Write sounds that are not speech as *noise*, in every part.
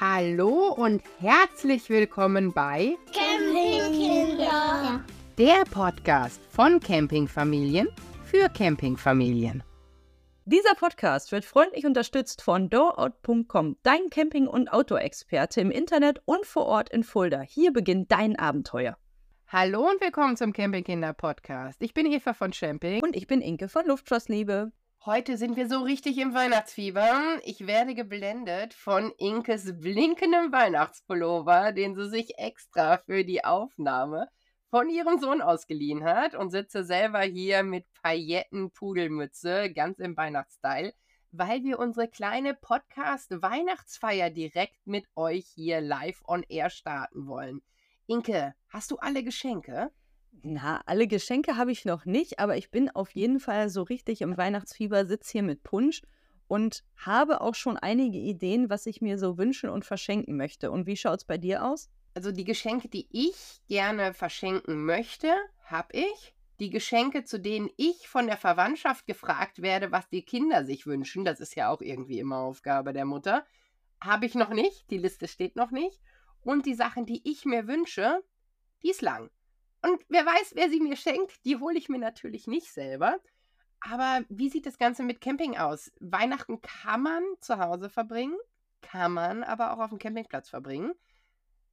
Hallo und herzlich willkommen bei Campingkinder. der Podcast von Campingfamilien für Campingfamilien. Dieser Podcast wird freundlich unterstützt von doorout.com, dein Camping- und Outdoor-Experte im Internet und vor Ort in Fulda. Hier beginnt dein Abenteuer. Hallo und willkommen zum Campingkinder Podcast. Ich bin Eva von Camping. Und ich bin Inke von Luftschlossliebe. Heute sind wir so richtig im Weihnachtsfieber. Ich werde geblendet von Inkes blinkendem Weihnachtspullover, den sie sich extra für die Aufnahme von ihrem Sohn ausgeliehen hat und sitze selber hier mit Pailletten-Pudelmütze, ganz im Weihnachtsstyle, weil wir unsere kleine Podcast-Weihnachtsfeier direkt mit euch hier live on air starten wollen. Inke, hast du alle Geschenke? Na, alle Geschenke habe ich noch nicht, aber ich bin auf jeden Fall so richtig im Weihnachtsfieber, sitze hier mit Punsch und habe auch schon einige Ideen, was ich mir so wünschen und verschenken möchte. Und wie schaut es bei dir aus? Also die Geschenke, die ich gerne verschenken möchte, habe ich. Die Geschenke, zu denen ich von der Verwandtschaft gefragt werde, was die Kinder sich wünschen, das ist ja auch irgendwie immer Aufgabe der Mutter, habe ich noch nicht. Die Liste steht noch nicht. Und die Sachen, die ich mir wünsche, die ist lang. Und wer weiß, wer sie mir schenkt, die hole ich mir natürlich nicht selber. Aber wie sieht das Ganze mit Camping aus? Weihnachten kann man zu Hause verbringen, kann man aber auch auf dem Campingplatz verbringen.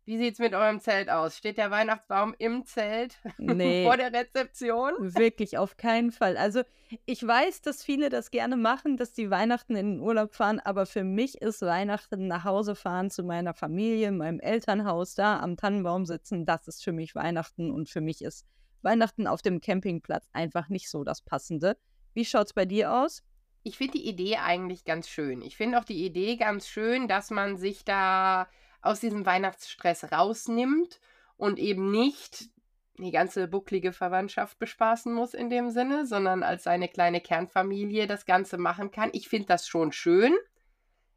Wie sieht es mit eurem Zelt aus? Steht der Weihnachtsbaum im Zelt *laughs* Nee. vor der Rezeption? Wirklich, auf keinen Fall. Also ich weiß, dass viele das gerne machen, dass die Weihnachten in den Urlaub fahren, aber für mich ist Weihnachten nach Hause fahren zu meiner Familie, meinem Elternhaus, da am Tannenbaum sitzen, das ist für mich Weihnachten und für mich ist Weihnachten auf dem Campingplatz einfach nicht so das Passende. Wie schaut's bei dir aus? Ich finde die Idee eigentlich ganz schön. Ich finde auch die Idee ganz schön, dass man sich da aus diesem Weihnachtsstress rausnimmt und eben nicht die ganze bucklige Verwandtschaft bespaßen muss in dem Sinne, sondern als seine kleine Kernfamilie das Ganze machen kann. Ich finde das schon schön.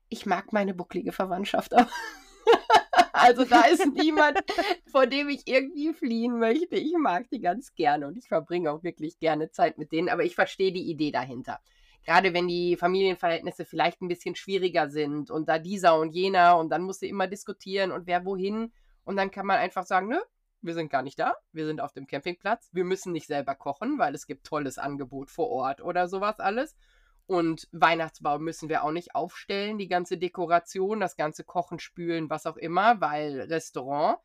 Ich mag meine bucklige Verwandtschaft auch. *laughs* also da ist *laughs* niemand, vor dem ich irgendwie fliehen möchte. Ich mag die ganz gerne und ich verbringe auch wirklich gerne Zeit mit denen, aber ich verstehe die Idee dahinter gerade wenn die Familienverhältnisse vielleicht ein bisschen schwieriger sind und da dieser und jener und dann musst du immer diskutieren und wer wohin und dann kann man einfach sagen, nö, wir sind gar nicht da, wir sind auf dem Campingplatz, wir müssen nicht selber kochen, weil es gibt tolles Angebot vor Ort oder sowas alles. Und Weihnachtsbaum müssen wir auch nicht aufstellen, die ganze Dekoration, das ganze Kochen, Spülen, was auch immer, weil Restaurant,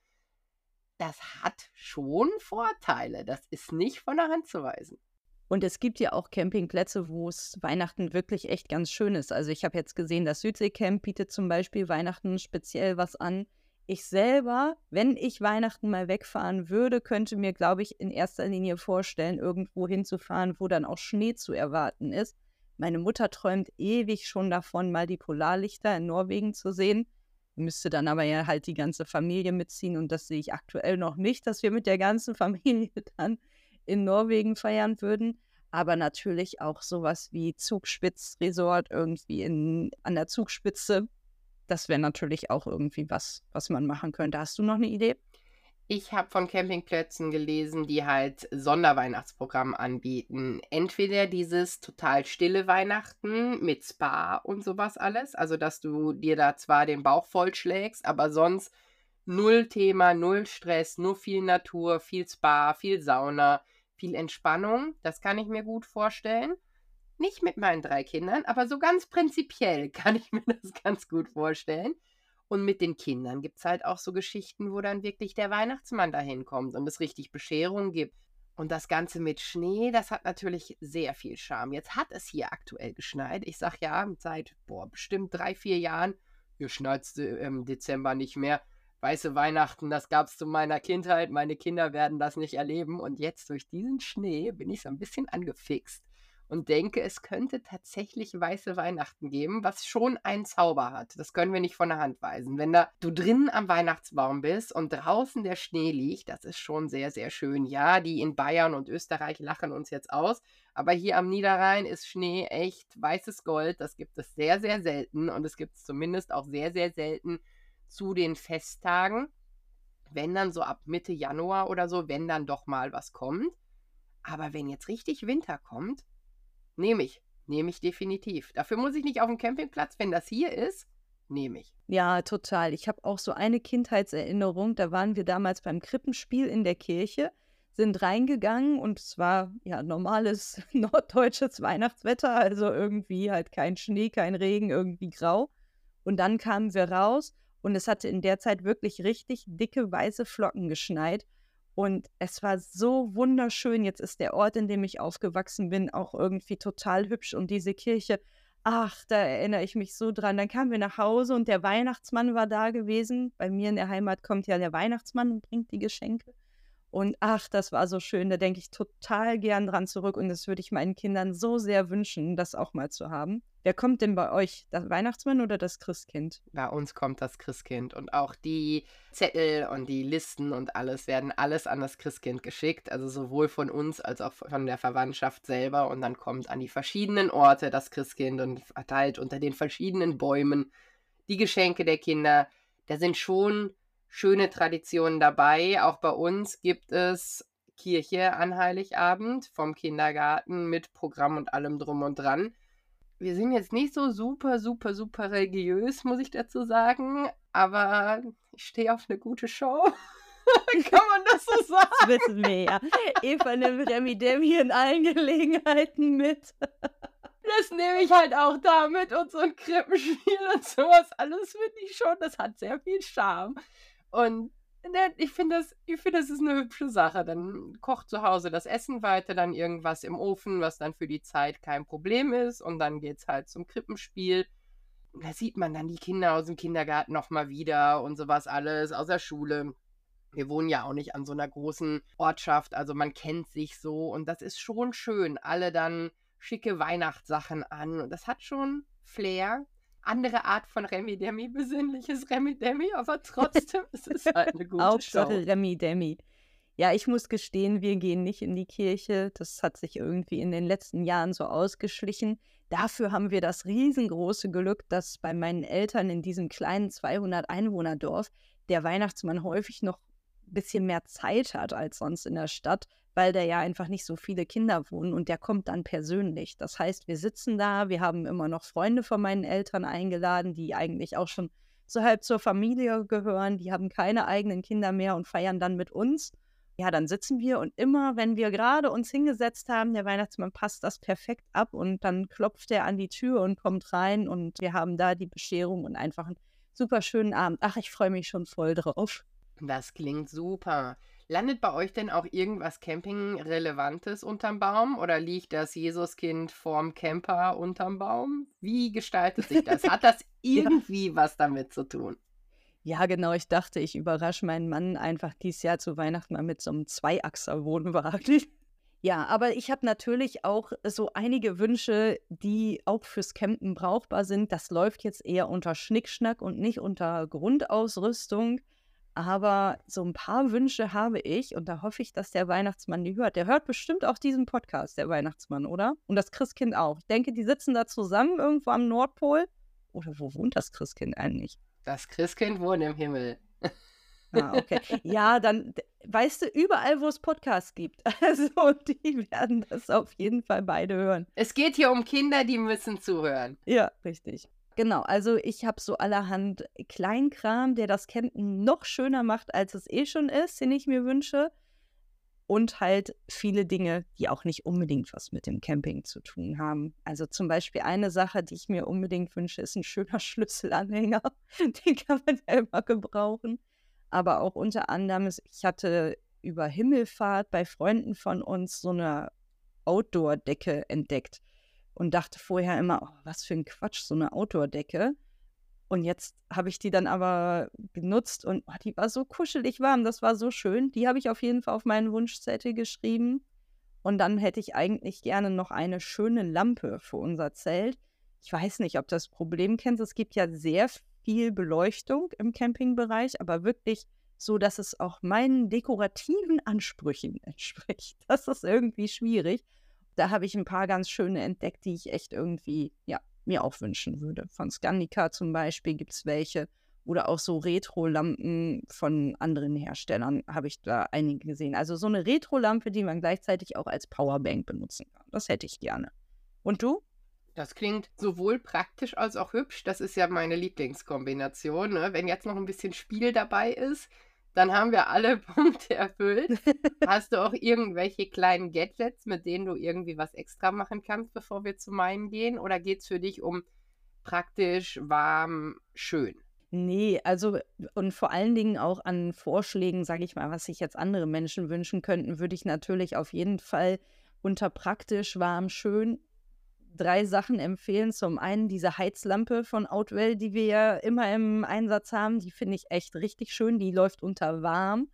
das hat schon Vorteile. Das ist nicht von der Hand zu weisen. Und es gibt ja auch Campingplätze, wo es Weihnachten wirklich echt ganz schön ist. Also ich habe jetzt gesehen, das Südseecamp bietet zum Beispiel Weihnachten speziell was an. Ich selber, wenn ich Weihnachten mal wegfahren würde, könnte mir, glaube ich, in erster Linie vorstellen, irgendwo hinzufahren, wo dann auch Schnee zu erwarten ist. Meine Mutter träumt ewig schon davon, mal die Polarlichter in Norwegen zu sehen. Müsste dann aber ja halt die ganze Familie mitziehen und das sehe ich aktuell noch nicht, dass wir mit der ganzen Familie *laughs* dann in Norwegen feiern würden. Aber natürlich auch sowas wie Zugspitzresort irgendwie in, an der Zugspitze. Das wäre natürlich auch irgendwie was, was man machen könnte. Hast du noch eine Idee? Ich habe von Campingplätzen gelesen, die halt Sonderweihnachtsprogramm anbieten. Entweder dieses total stille Weihnachten mit Spa und sowas alles, also dass du dir da zwar den Bauch vollschlägst, aber sonst null Thema, null Stress, nur viel Natur, viel Spa, viel Sauna, viel Entspannung. Das kann ich mir gut vorstellen. Nicht mit meinen drei Kindern, aber so ganz prinzipiell *laughs* kann ich mir das ganz gut vorstellen. Und mit den Kindern gibt es halt auch so Geschichten, wo dann wirklich der Weihnachtsmann dahin kommt und es richtig Bescherungen gibt. Und das Ganze mit Schnee, das hat natürlich sehr viel Charme. Jetzt hat es hier aktuell geschneit. Ich sag ja, seit boah, bestimmt drei, vier Jahren, hier schneit es im Dezember nicht mehr. Weiße Weihnachten, das gab es zu meiner Kindheit. Meine Kinder werden das nicht erleben. Und jetzt durch diesen Schnee bin ich so ein bisschen angefixt und denke, es könnte tatsächlich weiße Weihnachten geben, was schon einen Zauber hat. Das können wir nicht von der Hand weisen. Wenn da du drinnen am Weihnachtsbaum bist und draußen der Schnee liegt, das ist schon sehr, sehr schön. Ja, die in Bayern und Österreich lachen uns jetzt aus, aber hier am Niederrhein ist Schnee echt weißes Gold. Das gibt es sehr, sehr selten und es gibt es zumindest auch sehr, sehr selten zu den Festtagen. Wenn dann so ab Mitte Januar oder so, wenn dann doch mal was kommt. Aber wenn jetzt richtig Winter kommt, nehme ich. Nehme ich definitiv. Dafür muss ich nicht auf dem Campingplatz, wenn das hier ist, nehme ich. Ja, total. Ich habe auch so eine Kindheitserinnerung. Da waren wir damals beim Krippenspiel in der Kirche, sind reingegangen und es war ja normales *laughs* norddeutsches Weihnachtswetter, also irgendwie halt kein Schnee, kein Regen, irgendwie grau. Und dann kamen wir raus und es hatte in der Zeit wirklich richtig dicke weiße Flocken geschneit. Und es war so wunderschön. Jetzt ist der Ort, in dem ich aufgewachsen bin, auch irgendwie total hübsch. Und diese Kirche, ach, da erinnere ich mich so dran. Dann kamen wir nach Hause und der Weihnachtsmann war da gewesen. Bei mir in der Heimat kommt ja der Weihnachtsmann und bringt die Geschenke. Und ach, das war so schön. Da denke ich total gern dran zurück. Und das würde ich meinen Kindern so sehr wünschen, das auch mal zu haben. Wer kommt denn bei euch? Der Weihnachtsmann oder das Christkind? Bei uns kommt das Christkind. Und auch die Zettel und die Listen und alles werden alles an das Christkind geschickt. Also sowohl von uns als auch von der Verwandtschaft selber. Und dann kommt an die verschiedenen Orte das Christkind und verteilt unter den verschiedenen Bäumen die Geschenke der Kinder. Da sind schon schöne Traditionen dabei. Auch bei uns gibt es Kirche an Heiligabend vom Kindergarten mit Programm und allem drum und dran. Wir sind jetzt nicht so super, super, super religiös, muss ich dazu sagen, aber ich stehe auf eine gute Show. *laughs* Kann man das so sagen? *laughs* Das wissen wir ja. Eva nimmt Remi Demi in allen Gelegenheiten mit. *laughs* Das nehme ich halt auch damit und so ein Krippenspiel und sowas alles finde ich schon. Das hat sehr viel Charme. Und ne, ich finde das, ich finde, das ist eine hübsche Sache. Dann kocht zu Hause das Essen weiter, dann irgendwas im Ofen, was dann für die Zeit kein Problem ist. Und dann geht es halt zum Krippenspiel. Da sieht man dann die Kinder aus dem Kindergarten nochmal wieder und sowas alles, aus der Schule. Wir wohnen ja auch nicht an so einer großen Ortschaft, also man kennt sich so und das ist schon schön. Alle dann schicke Weihnachtssachen an und das hat schon Flair andere Art von Remi Demi, besinnliches Remi Demi, aber *laughs* trotzdem es ist halt eine gute Hauptsache Show. Remi Demi. Ja, ich muss gestehen, wir gehen nicht in die Kirche. Das hat sich irgendwie in den letzten Jahren so ausgeschlichen. Dafür haben wir das riesengroße Glück, dass bei meinen Eltern in diesem kleinen 200 Einwohnerdorf der Weihnachtsmann häufig noch bisschen mehr Zeit hat als sonst in der Stadt, weil da ja einfach nicht so viele Kinder wohnen und der kommt dann persönlich. Das heißt, wir sitzen da, wir haben immer noch Freunde von meinen Eltern eingeladen, die eigentlich auch schon so halb zur Familie gehören, die haben keine eigenen Kinder mehr und feiern dann mit uns. Ja, dann sitzen wir und immer, wenn wir gerade uns hingesetzt haben, der Weihnachtsmann passt das perfekt ab und dann klopft er an die Tür und kommt rein und wir haben da die Bescherung und einfach einen super schönen Abend. Ach, ich freue mich schon voll drauf. Das klingt super. Landet bei euch denn auch irgendwas Camping-Relevantes unterm Baum oder liegt das Jesuskind vorm Camper unterm Baum? Wie gestaltet sich das? Hat das *laughs* irgendwie was damit zu tun? Ja, genau. Ich dachte, ich überrasche meinen Mann einfach dieses Jahr zu Weihnachten mal mit so einem Zweiachser-Wohnwagen. *laughs* Ja, aber ich habe natürlich auch so einige Wünsche, die auch fürs Campen brauchbar sind. Das läuft jetzt eher unter Schnickschnack und nicht unter Grundausrüstung. Aber so ein paar Wünsche habe ich und da hoffe ich, dass der Weihnachtsmann die hört. Der hört bestimmt auch diesen Podcast, der Weihnachtsmann, oder? Und das Christkind auch. Ich denke, die sitzen da zusammen irgendwo am Nordpol. Oder wo wohnt das Christkind eigentlich? Das Christkind wohnt im Himmel. Ah, okay. *laughs* Ja, dann, weißt du, überall, wo es Podcasts gibt. *laughs* Also, die werden das auf jeden Fall beide hören. Es geht hier um Kinder, die müssen zuhören. Ja, richtig. Genau, also ich habe so allerhand Kleinkram, der das Campen noch schöner macht, als es eh schon ist, den ich mir wünsche. Und halt viele Dinge, die auch nicht unbedingt was mit dem Camping zu tun haben. Also zum Beispiel eine Sache, die ich mir unbedingt wünsche, ist ein schöner *laughs* Schlüsselanhänger. Den kann man ja immer gebrauchen. Aber auch unter anderem, ich hatte über Himmelfahrt bei Freunden von uns so eine Outdoor-Decke entdeckt und dachte vorher immer, oh, was für ein Quatsch, so eine Outdoor-Decke. Und jetzt habe ich die dann aber genutzt und oh, die war so kuschelig warm, das war so schön. Die habe ich auf jeden Fall auf meinen Wunschzettel geschrieben. Und dann hätte ich eigentlich gerne noch eine schöne Lampe für unser Zelt. Ich weiß nicht, ob das Problem kennst. Es gibt ja sehr viel Beleuchtung im Campingbereich, aber wirklich so, dass es auch meinen dekorativen Ansprüchen *laughs* entspricht. Das ist irgendwie schwierig da habe ich ein paar ganz schöne entdeckt, die ich echt irgendwie, ja, mir auch wünschen würde. Von Scandica zum Beispiel gibt es welche. Oder auch so Retro-Lampen von anderen Herstellern habe ich da einige gesehen. Also so eine Retro-Lampe, die man gleichzeitig auch als Powerbank benutzen kann. Das hätte ich gerne. Und du? Das klingt sowohl praktisch als auch hübsch. Das ist ja meine Lieblingskombination. Ne? Wenn jetzt noch ein bisschen Spiel dabei ist, dann haben wir alle *laughs* Punkte erfüllt. *laughs* Hast du auch irgendwelche kleinen Gadgets, mit denen du irgendwie was extra machen kannst, bevor wir zu meinen gehen? Oder geht es für dich um praktisch, warm, schön? Nee, also und vor allen Dingen auch an Vorschlägen, sage ich mal, was sich jetzt andere Menschen wünschen könnten, würde ich natürlich auf jeden Fall unter praktisch, warm, schön drei Sachen empfehlen. Zum einen diese Heizlampe von Outwell, die wir ja immer im Einsatz haben. Die finde ich echt richtig schön. Die läuft unter warm.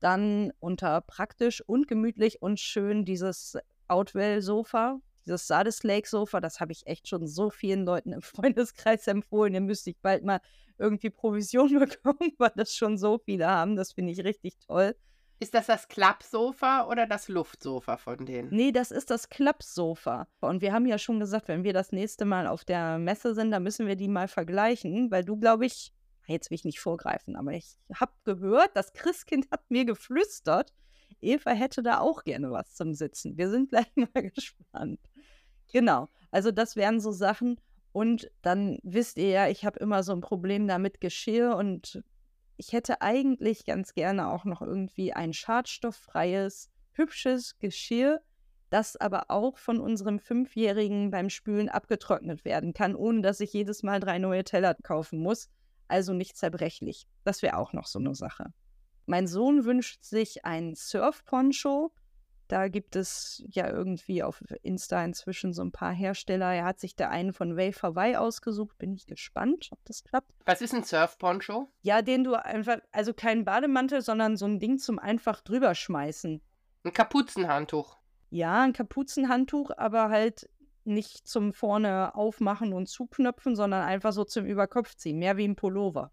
Dann unter praktisch und gemütlich und schön dieses Outwell-Sofa, dieses Sades Lake-Sofa. Das habe ich echt schon so vielen Leuten im *laughs* Freundeskreis empfohlen. Ihr müsst ich bald mal irgendwie Provision *laughs* bekommen, weil das schon so viele haben. Das finde ich richtig toll. Ist das das Klappsofa oder das Luftsofa von denen? Nee, das ist das Klappsofa. Und wir haben ja schon gesagt, wenn wir das nächste Mal auf der Messe sind, dann müssen wir die mal vergleichen, weil du, glaube ich, jetzt will ich nicht vorgreifen, aber ich habe gehört, das Christkind hat mir geflüstert, Eva hätte da auch gerne was zum Sitzen. Wir sind gleich *laughs* mal gespannt. Genau, also das wären so Sachen. Und dann wisst ihr ja, ich habe immer so ein Problem damit Geschirr und ich hätte eigentlich ganz gerne auch noch irgendwie ein schadstofffreies, hübsches Geschirr, das aber auch von unserem Fünfjährigen beim Spülen abgetrocknet werden kann, ohne dass ich jedes Mal drei neue Teller kaufen muss. Also nicht zerbrechlich. Das wäre auch noch so eine Sache. Mein Sohn wünscht sich ein Surf-Poncho da gibt es ja irgendwie auf Insta inzwischen so ein paar Hersteller. Er hat sich da einen von Wave Hawaii ausgesucht. Bin ich gespannt, ob das klappt. Was ist ein Surf-Poncho? Ja, den du einfach, also kein Bademantel, sondern so ein Ding zum einfach drüber schmeißen. Ein Kapuzenhandtuch. Ja, ein Kapuzenhandtuch, aber halt nicht zum vorne aufmachen und zuknöpfen, sondern einfach so zum Überkopfziehen. Mehr wie ein Pullover.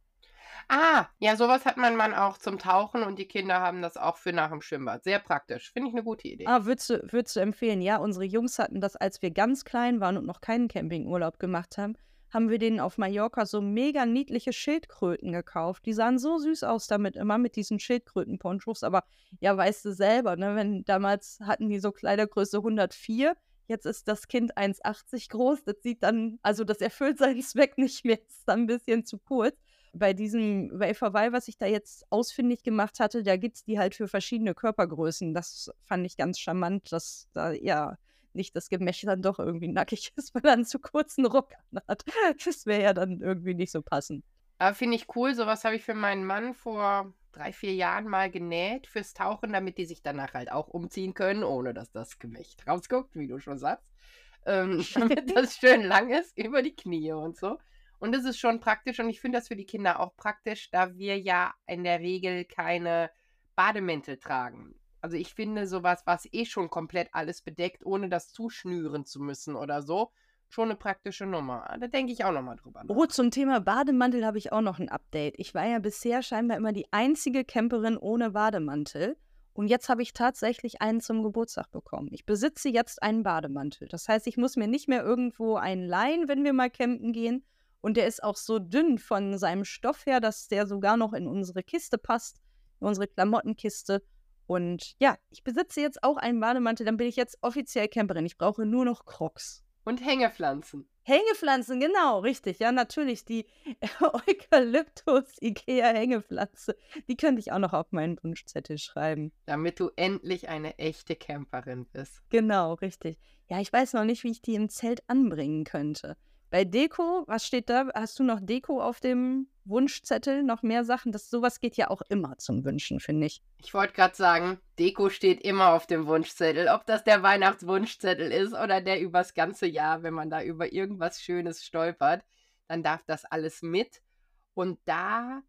Ah, ja, sowas hat mein Mann auch zum Tauchen und die Kinder haben das auch für nach dem Schwimmbad. Sehr praktisch. Finde ich eine gute Idee. Ah, würdest du, würdest du empfehlen? Ja, unsere Jungs hatten das, als wir ganz klein waren und noch keinen Campingurlaub gemacht haben, haben wir denen auf Mallorca so mega niedliche Schildkröten gekauft. Die sahen so süß aus damit, immer mit diesen Schildkröten-Ponchos. Aber ja, weißt du selber, ne, wenn damals hatten die so Kleidergröße 104. Jetzt ist das Kind 1,80 groß. Das sieht dann, also das erfüllt seinen Zweck nicht mehr. *laughs* Ist dann ein bisschen zu kurz bei diesem Waferwei, was ich da jetzt ausfindig gemacht hatte, da gibt es die halt für verschiedene Körpergrößen. Das fand ich ganz charmant, dass da ja nicht das Gemächt dann doch irgendwie nackig *laughs* ist, weil er einen zu kurzen Rock hat. Das wäre ja dann irgendwie nicht so passend. Aber finde ich cool, sowas habe ich für meinen Mann vor drei, vier Jahren mal genäht fürs Tauchen, damit die sich danach halt auch umziehen können, ohne dass das Gemächt rausguckt, wie du schon sagst. Ähm, *laughs* damit *laughs* das schön lang ist, über die Knie und so. Und das ist schon praktisch und ich finde das für die Kinder auch praktisch, da wir ja in der Regel keine Bademäntel tragen. Also ich finde sowas, was eh schon komplett alles bedeckt, ohne das zuschnüren zu müssen oder so, schon eine praktische Nummer. Da denke ich auch nochmal drüber nach. Oh, zum Thema Bademantel habe ich auch noch ein Update. Ich war ja bisher scheinbar immer die einzige Camperin ohne Bademantel. Und jetzt habe ich tatsächlich einen zum Geburtstag bekommen. Ich besitze jetzt einen Bademantel. Das heißt, ich muss mir nicht mehr irgendwo einen leihen, wenn wir mal campen gehen, und der ist auch so dünn von seinem Stoff her, dass der sogar noch in unsere Kiste passt, in unsere Klamottenkiste. Und ja, ich besitze jetzt auch einen Bademantel, dann bin ich jetzt offiziell Camperin. Ich brauche nur noch Crocs. Und Hängepflanzen. Hängepflanzen, genau, richtig. Ja, natürlich. Die *laughs* Eukalyptus-Ikea-Hängepflanze. Die könnte ich auch noch auf meinen Wunschzettel schreiben. Damit du endlich eine echte Camperin bist. Genau, richtig. Ja, ich weiß noch nicht, wie ich die im Zelt anbringen könnte. Bei Deko, was steht da? Hast du noch Deko auf dem Wunschzettel? Noch mehr Sachen? Das, sowas geht ja auch immer zum Wünschen, finde ich. Ich wollte gerade sagen, Deko steht immer auf dem Wunschzettel. Ob das der Weihnachtswunschzettel ist oder der übers ganze Jahr, wenn man da über irgendwas Schönes stolpert, dann darf das alles mit. Und da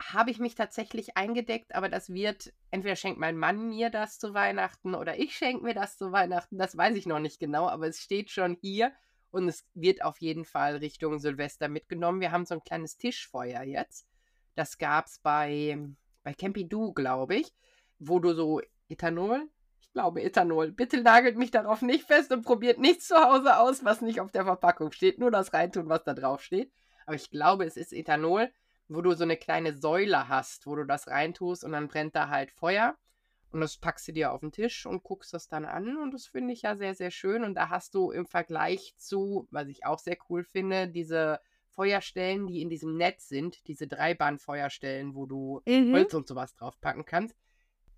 habe ich mich tatsächlich eingedeckt, aber das wird, entweder schenkt mein Mann mir das zu Weihnachten oder ich schenke mir das zu Weihnachten. Das weiß ich noch nicht genau, aber es steht schon hier und es wird auf jeden Fall Richtung Silvester mitgenommen. Wir haben so ein kleines Tischfeuer jetzt. Das gab es bei, bei Campidou, glaube ich, wo du so Ethanol, ich glaube Ethanol, bitte nagelt mich darauf nicht fest und probiert nichts zu Hause aus, was nicht auf der Verpackung steht, nur das reintun, was da drauf steht. Aber ich glaube, es ist Ethanol, wo du so eine kleine Säule hast, wo du das reintust und dann brennt da halt Feuer. Und das packst du dir auf den Tisch und guckst das dann an. Und das finde ich ja sehr, sehr schön. Und da hast du im Vergleich zu, was ich auch sehr cool finde, diese Feuerstellen, die in diesem Netz sind, diese Dreibahnfeuerstellen, wo du Mhm. Holz und sowas draufpacken kannst,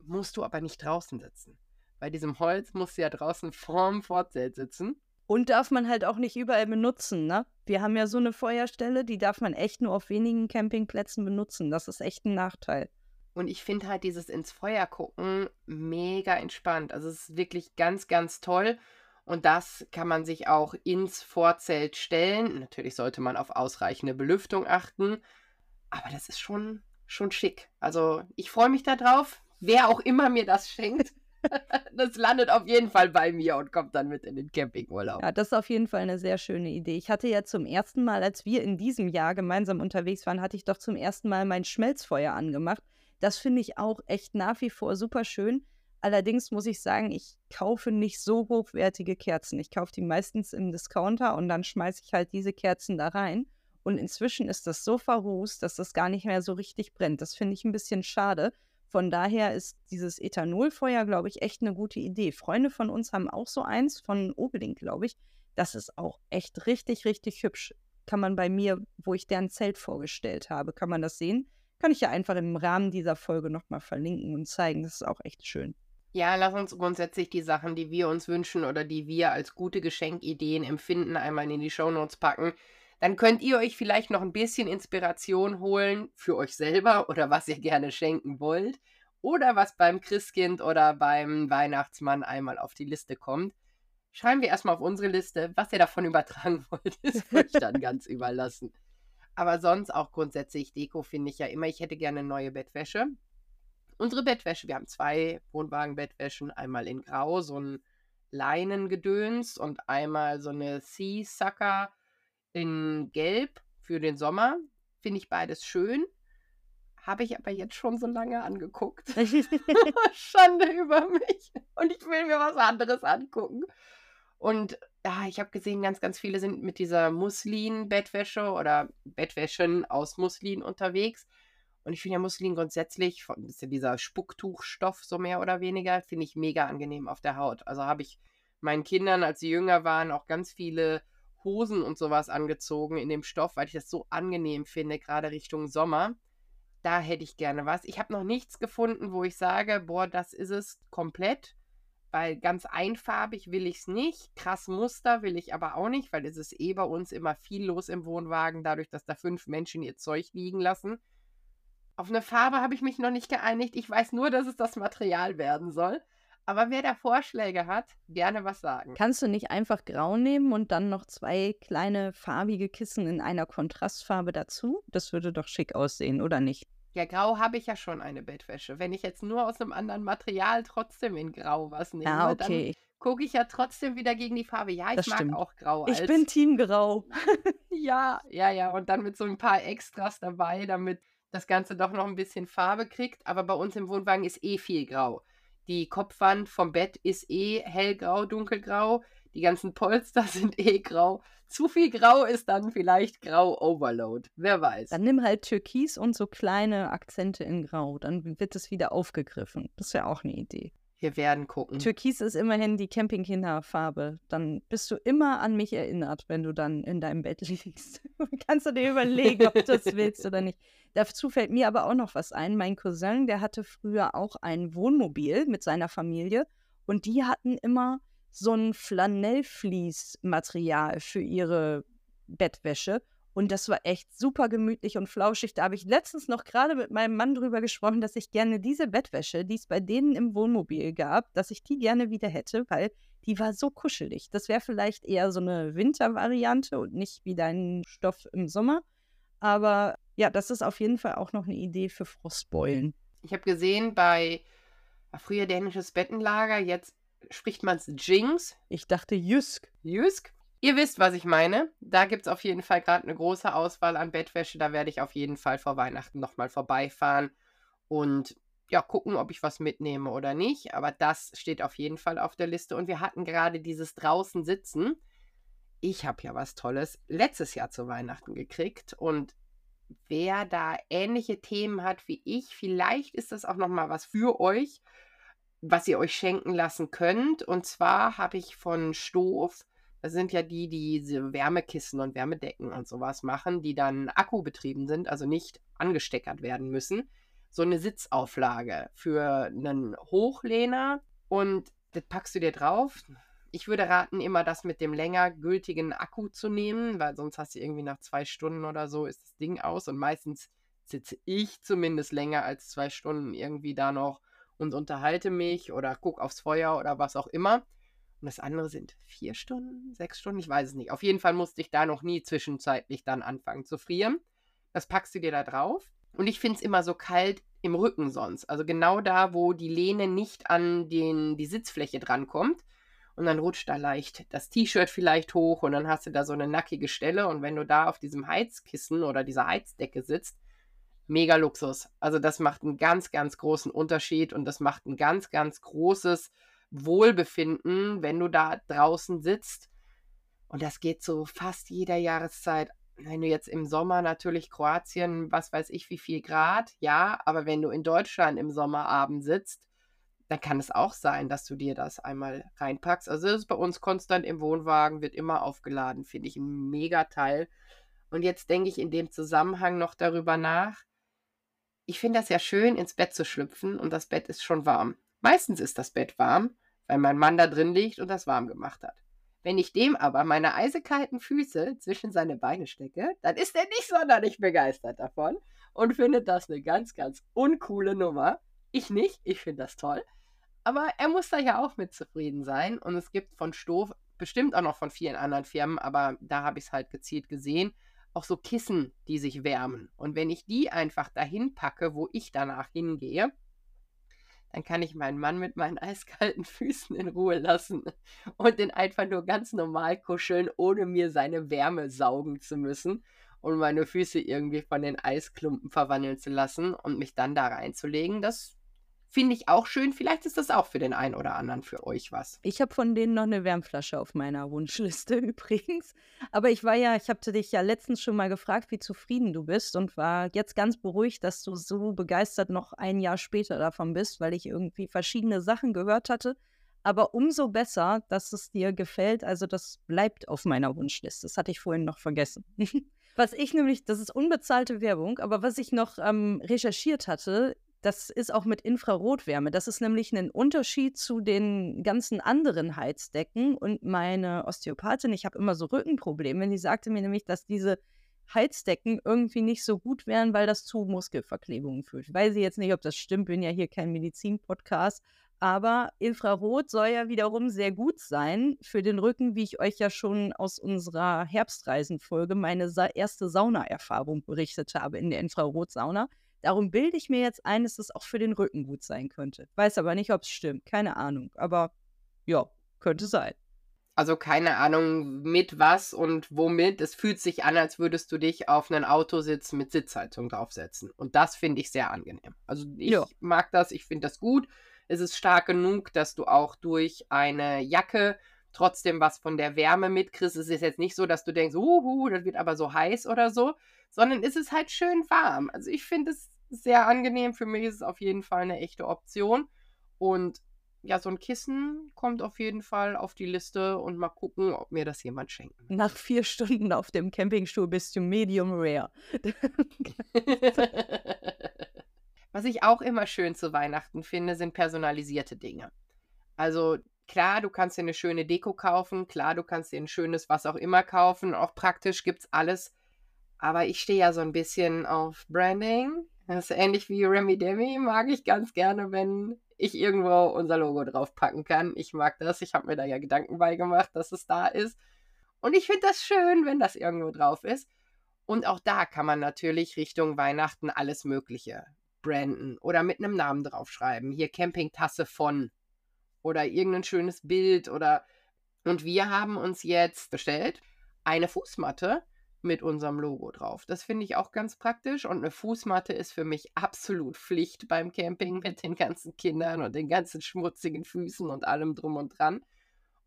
musst du aber nicht draußen sitzen. Bei diesem Holz musst du ja draußen vorm Vorzelt sitzen. Und darf man halt auch nicht überall benutzen, ne? Wir haben ja so eine Feuerstelle, die darf man echt nur auf wenigen Campingplätzen benutzen. Das ist echt ein Nachteil. Und ich finde halt dieses ins Feuer gucken mega entspannt. Also es ist wirklich ganz, ganz toll. Und das kann man sich auch ins Vorzelt stellen. Natürlich sollte man auf ausreichende Belüftung achten. Aber das ist schon, schon schick. Also ich freue mich darauf. Wer auch immer mir das schenkt, *laughs* das landet auf jeden Fall bei mir und kommt dann mit in den Campingurlaub. Ja, das ist auf jeden Fall eine sehr schöne Idee. Ich hatte ja zum ersten Mal, als wir in diesem Jahr gemeinsam unterwegs waren, hatte ich doch zum ersten Mal mein Schmelzfeuer angemacht. Das finde ich auch echt nach wie vor super schön. Allerdings muss ich sagen, ich kaufe nicht so hochwertige Kerzen. Ich kaufe die meistens im Discounter und dann schmeiße ich halt diese Kerzen da rein. Und inzwischen ist das so verrußt, dass das gar nicht mehr so richtig brennt. Das finde ich ein bisschen schade. Von daher ist dieses Ethanolfeuer, glaube ich, echt eine gute Idee. Freunde von uns haben auch so eins von Obelink, glaube ich. Das ist auch echt richtig, richtig hübsch. Kann man bei mir, wo ich deren Zelt vorgestellt habe, kann man das sehen. Kann ich ja einfach im Rahmen dieser Folge nochmal verlinken und zeigen. Das ist auch echt schön. Ja, lass uns grundsätzlich die Sachen, die wir uns wünschen oder die wir als gute Geschenkideen empfinden, einmal in die Shownotes packen. Dann könnt ihr euch vielleicht noch ein bisschen Inspiration holen für euch selber oder was ihr gerne schenken wollt. Oder was beim Christkind oder beim Weihnachtsmann einmal auf die Liste kommt. Schreiben wir erstmal auf unsere Liste, was ihr davon *laughs* übertragen wollt, ist euch dann *laughs* ganz überlassen. Aber sonst auch grundsätzlich Deko finde ich ja immer, ich hätte gerne neue Bettwäsche. Unsere Bettwäsche, wir haben zwei Wohnwagen-Bettwäschen, einmal in Grau, so ein Leinengedöns und einmal so eine Sea Sucker in Gelb für den Sommer. Finde ich beides schön. Habe ich aber jetzt schon so lange angeguckt. *laughs* *laughs* Schande über mich. Und ich will mir was anderes angucken. Und ja, ich habe gesehen, ganz, ganz viele sind mit dieser Muslin-Bettwäsche oder Bettwäschen aus Muslin unterwegs. Und ich finde ja Muslin grundsätzlich, ist ja dieser Spucktuchstoff so mehr oder weniger, finde ich mega angenehm auf der Haut. Also habe ich meinen Kindern, als sie jünger waren, auch ganz viele Hosen und sowas angezogen in dem Stoff, weil ich das so angenehm finde, gerade Richtung Sommer. Da hätte ich gerne was. Ich habe noch nichts gefunden, wo ich sage, boah, das ist es komplett. Weil ganz einfarbig will ich es nicht. Krass Muster will ich aber auch nicht, weil es ist eh bei uns immer viel los im Wohnwagen, dadurch, dass da fünf Menschen ihr Zeug liegen lassen. Auf eine Farbe habe ich mich noch nicht geeinigt. Ich weiß nur, dass es das Material werden soll. Aber wer da Vorschläge hat, gerne was sagen. Kannst du nicht einfach grau nehmen und dann noch zwei kleine farbige Kissen in einer Kontrastfarbe dazu? Das würde doch schick aussehen, oder nicht? Ja, grau habe ich ja schon eine Bettwäsche. Wenn ich jetzt nur aus einem anderen Material trotzdem in grau was nehme, Ah, dann okay. gucke ich ja trotzdem wieder gegen die Farbe. Ja, ich Das mag stimmt. auch grau Ich als bin Team Grau. *laughs* Ja, ja, ja. Und dann mit so ein paar Extras dabei, damit das Ganze doch noch ein bisschen Farbe kriegt. Aber bei uns im Wohnwagen ist eh viel grau. Die Kopfwand vom Bett ist eh hellgrau, dunkelgrau. Die ganzen Polster *laughs* sind eh grau. Zu viel grau ist dann vielleicht grau Overload. Wer weiß. Dann nimm halt Türkis und so kleine Akzente in Grau. Dann wird es wieder aufgegriffen. Das wäre auch eine Idee. Wir werden gucken. Türkis ist immerhin die Campingkinderfarbe. Dann bist du immer an mich erinnert, wenn du dann in deinem Bett *laughs* liegst. Kannst du dir überlegen, ob du das *laughs* willst oder nicht. Dazu fällt mir aber auch noch was ein. Mein Cousin, der hatte früher auch ein Wohnmobil mit seiner Familie und die hatten immer so ein Flanellflies-Material für ihre Bettwäsche. Und das war echt super gemütlich und flauschig. Da habe ich letztens noch gerade mit meinem Mann drüber gesprochen, dass ich gerne diese Bettwäsche, die es bei denen im Wohnmobil gab, dass ich die gerne wieder hätte, weil die war so kuschelig. Das wäre vielleicht eher so eine Wintervariante und nicht wie dein Stoff im Sommer. Aber ja, das ist auf jeden Fall auch noch eine Idee für Frostbeulen. Ich habe gesehen, bei früher dänisches Bettenlager, jetzt spricht man es Jinx. Ich dachte Jysk. Jysk. Ihr wisst, was ich meine. Da gibt es auf jeden Fall gerade eine große Auswahl an Bettwäsche. Da werde ich auf jeden Fall vor Weihnachten nochmal vorbeifahren und ja, gucken, ob ich was mitnehme oder nicht. Aber das steht auf jeden Fall auf der Liste. Und wir hatten gerade dieses draußen sitzen. Ich habe ja was Tolles letztes Jahr zu Weihnachten gekriegt. Und wer da ähnliche Themen hat wie ich, vielleicht ist das auch nochmal was für euch. Was ihr euch schenken lassen könnt. Und zwar habe ich von Stoff, das sind ja die, die diese Wärmekissen und Wärmedecken und sowas machen, die dann akkubetrieben sind, also nicht angesteckert werden müssen, so eine Sitzauflage für einen Hochlehner und das packst du dir drauf. Ich würde raten, immer das mit dem länger gültigen Akku zu nehmen, weil sonst hast du irgendwie nach zwei Stunden oder so ist das Ding aus und meistens sitze ich zumindest länger als zwei Stunden irgendwie da noch und unterhalte mich oder gucke aufs Feuer oder was auch immer. Und das andere sind vier Stunden, sechs Stunden, ich weiß es nicht. Auf jeden Fall musste ich da noch nie zwischenzeitlich dann anfangen zu frieren. Das packst du dir da drauf. Und ich finde es immer so kalt im Rücken sonst. Also genau da, wo die Lehne nicht an den, die Sitzfläche drankommt. Und dann rutscht da leicht das T-Shirt vielleicht hoch und dann hast du da so eine nackige Stelle. Und wenn du da auf diesem Heizkissen oder dieser Heizdecke sitzt, mega Luxus. Also das macht einen ganz, ganz großen Unterschied und das macht ein ganz, ganz großes Wohlbefinden, wenn du da draußen sitzt. Und das geht so fast jeder Jahreszeit. Wenn du jetzt im Sommer natürlich Kroatien, was weiß ich, wie viel Grad, ja, aber wenn du in Deutschland im Sommerabend sitzt, dann kann es auch sein, dass du dir das einmal reinpackst. Also das ist bei uns konstant im Wohnwagen, wird immer aufgeladen, finde ich ein mega Teil. Und jetzt denke ich in dem Zusammenhang noch darüber nach, ich finde das ja schön, ins Bett zu schlüpfen und das Bett ist schon warm. Meistens ist das Bett warm, weil mein Mann da drin liegt und das warm gemacht hat. Wenn ich dem aber meine eisekalten Füße zwischen seine Beine stecke, dann ist er nicht sonderlich begeistert davon und findet das eine ganz, ganz uncoole Nummer. Ich nicht, ich finde das toll. Aber er muss da ja auch mit zufrieden sein. Und es gibt von Stoff, bestimmt auch noch von vielen anderen Firmen, aber da habe ich es halt gezielt gesehen, auch so Kissen, die sich wärmen. Und wenn ich die einfach dahin packe, wo ich danach hingehe, dann kann ich meinen Mann mit meinen *laughs* eiskalten Füßen in Ruhe lassen und den einfach nur ganz normal kuscheln, ohne mir seine Wärme saugen zu müssen und meine Füße irgendwie von den Eisklumpen verwandeln zu lassen und mich dann da reinzulegen. Das Finde ich auch schön. Vielleicht ist das auch für den einen oder anderen für euch was. Ich habe von denen noch eine Wärmflasche auf meiner Wunschliste *laughs* übrigens. Aber ich war ja, ich habe dich ja letztens schon mal gefragt, wie zufrieden du bist und war jetzt ganz beruhigt, dass du so begeistert noch ein Jahr später davon bist, weil ich irgendwie verschiedene Sachen gehört hatte. Aber umso besser, dass es dir gefällt. Also das bleibt auf meiner Wunschliste. Das hatte ich vorhin noch vergessen. *laughs* Was ich nämlich, das ist unbezahlte Werbung, aber was ich noch ähm, recherchiert hatte, das ist auch mit Infrarotwärme. Das ist nämlich ein Unterschied zu den ganzen anderen Heizdecken. Und meine Osteopathin, ich habe immer so Rückenprobleme, die sagte mir nämlich, dass diese Heizdecken irgendwie nicht so gut wären, weil das zu Muskelverklebungen führt. Ich weiß jetzt nicht, ob das stimmt, bin ja hier kein Medizin-Podcast. Aber Infrarot soll ja wiederum sehr gut sein für den Rücken, wie ich euch ja schon aus unserer Herbstreisenfolge meine erste Saunaerfahrung berichtet habe in der Infrarotsauna. Darum bilde ich mir jetzt ein, dass es auch für den Rücken gut sein könnte. Weiß aber nicht, ob es stimmt. Keine Ahnung. Aber ja, könnte sein. Also keine Ahnung mit was und womit. Es fühlt sich an, als würdest du dich auf einen Autositz mit Sitzheizung draufsetzen. Und das finde ich sehr angenehm. Also ich ja. mag das, ich finde das gut. Es ist stark genug, dass du auch durch eine Jacke trotzdem was von der Wärme mitkriegst. Es ist jetzt nicht so, dass du denkst, uhu, das wird aber so heiß oder so, sondern es ist halt schön warm. Also ich finde es sehr angenehm. Für mich ist es auf jeden Fall eine echte Option. Und ja, so ein Kissen kommt auf jeden Fall auf die Liste und mal gucken, ob mir das jemand schenkt. Nach vier Stunden auf dem Campingstuhl bist du Medium Rare. *laughs* Was ich auch immer schön zu Weihnachten finde, sind personalisierte Dinge. Also klar, du kannst dir eine schöne Deko kaufen, klar, du kannst dir ein schönes was auch immer kaufen, auch praktisch gibt es alles. Aber ich stehe ja so ein bisschen auf Branding. Das ist ähnlich wie Remy Demi, mag ich ganz gerne, wenn ich irgendwo unser Logo draufpacken kann. Ich mag das. Ich habe mir da ja Gedanken bei gemacht, dass es da ist. Und ich finde das schön, wenn das irgendwo drauf ist. Und auch da kann man natürlich Richtung Weihnachten alles Mögliche branden oder mit einem Namen draufschreiben. Hier Campingtasse von oder irgendein schönes Bild oder. Und wir haben uns jetzt bestellt eine Fußmatte mit unserem Logo drauf. Das finde ich auch ganz praktisch und eine Fußmatte ist für mich absolut Pflicht beim Camping mit den ganzen Kindern und den ganzen schmutzigen Füßen und allem drum und dran.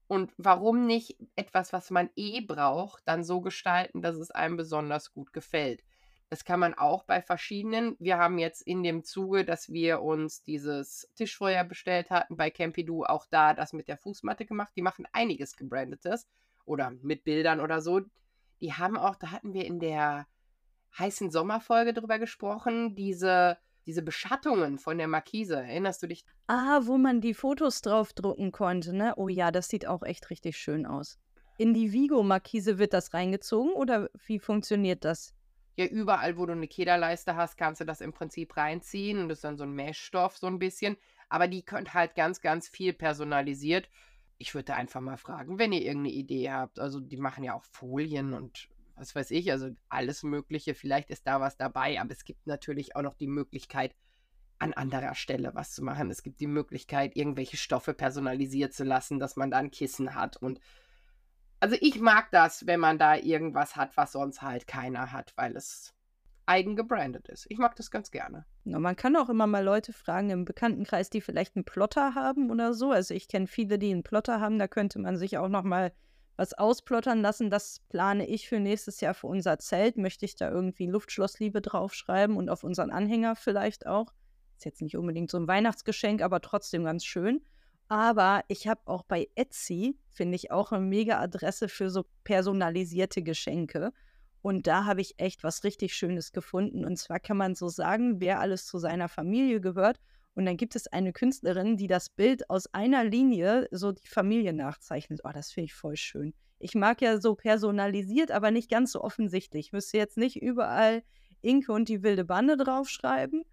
Und warum nicht etwas, was man eh braucht, dann so gestalten, dass es einem besonders gut gefällt? Das kann man auch bei verschiedenen. Wir haben jetzt in dem Zuge, dass wir uns dieses Tischfeuer bestellt hatten bei Campidu, auch da das mit der Fußmatte gemacht. Die machen einiges gebrandetes oder mit Bildern oder so. Die haben auch, da hatten wir in der heißen Sommerfolge drüber gesprochen, diese, diese Beschattungen von der Markise. Erinnerst du dich? Ah, wo man die Fotos draufdrucken konnte, ne? Oh ja, das sieht auch echt richtig schön aus. In die Vigo-Markise wird das reingezogen oder wie funktioniert das? Ja, überall, wo du eine Kederleiste hast, kannst du das im Prinzip reinziehen und das ist dann so ein Meshstoff so ein bisschen. Aber die könnt halt ganz, ganz viel personalisiert. Ich würde einfach mal fragen, wenn ihr irgendeine Idee habt. Also die machen ja auch Folien und was weiß ich, also alles Mögliche. Vielleicht ist da was dabei, aber es gibt natürlich auch noch die Möglichkeit, an anderer Stelle was zu machen. Es gibt die Möglichkeit, irgendwelche Stoffe personalisiert zu lassen, dass man da ein Kissen hat und also ich mag das, wenn man da irgendwas hat, was sonst halt keiner hat, weil es eigen gebrandet ist. Ich mag das ganz gerne. Ja, man kann auch immer mal Leute fragen im Bekanntenkreis, die vielleicht einen Plotter haben oder so. Also ich kenne viele, die einen Plotter haben. Da könnte man sich auch noch mal was ausplottern lassen. Das plane ich für nächstes Jahr für unser Zelt. Möchte ich da irgendwie Luftschlossliebe draufschreiben und auf unseren Anhänger vielleicht auch. Ist jetzt nicht unbedingt so ein Weihnachtsgeschenk, aber trotzdem ganz schön. Aber ich habe auch bei Etsy, finde ich, auch eine mega Adresse für so personalisierte Geschenke. Und da habe ich echt was richtig Schönes gefunden. Und zwar kann man so sagen, wer alles zu seiner Familie gehört. Und dann gibt es eine Künstlerin, die das Bild aus einer Linie so die Familie nachzeichnet. Oh, das finde ich voll schön. Ich mag ja so personalisiert, aber nicht ganz so offensichtlich. Ich müsste jetzt nicht überall Inke und die wilde Bande draufschreiben,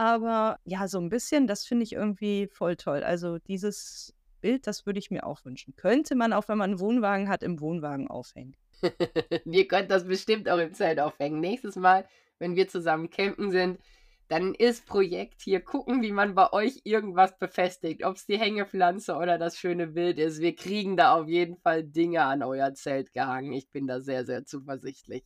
aber ja, so ein bisschen, das finde ich irgendwie voll toll. Also dieses Bild, das würde ich mir auch wünschen. Könnte man auch, wenn man einen Wohnwagen hat, im Wohnwagen aufhängen. *laughs* Ihr könnt das bestimmt auch im Zelt aufhängen. Nächstes Mal, wenn wir zusammen campen sind, dann ist Projekt hier gucken, wie man bei euch irgendwas befestigt. Ob es die Hängepflanze oder das schöne Bild ist. Wir kriegen da auf jeden Fall Dinge an euer Zelt gehangen. Ich bin da sehr, sehr zuversichtlich.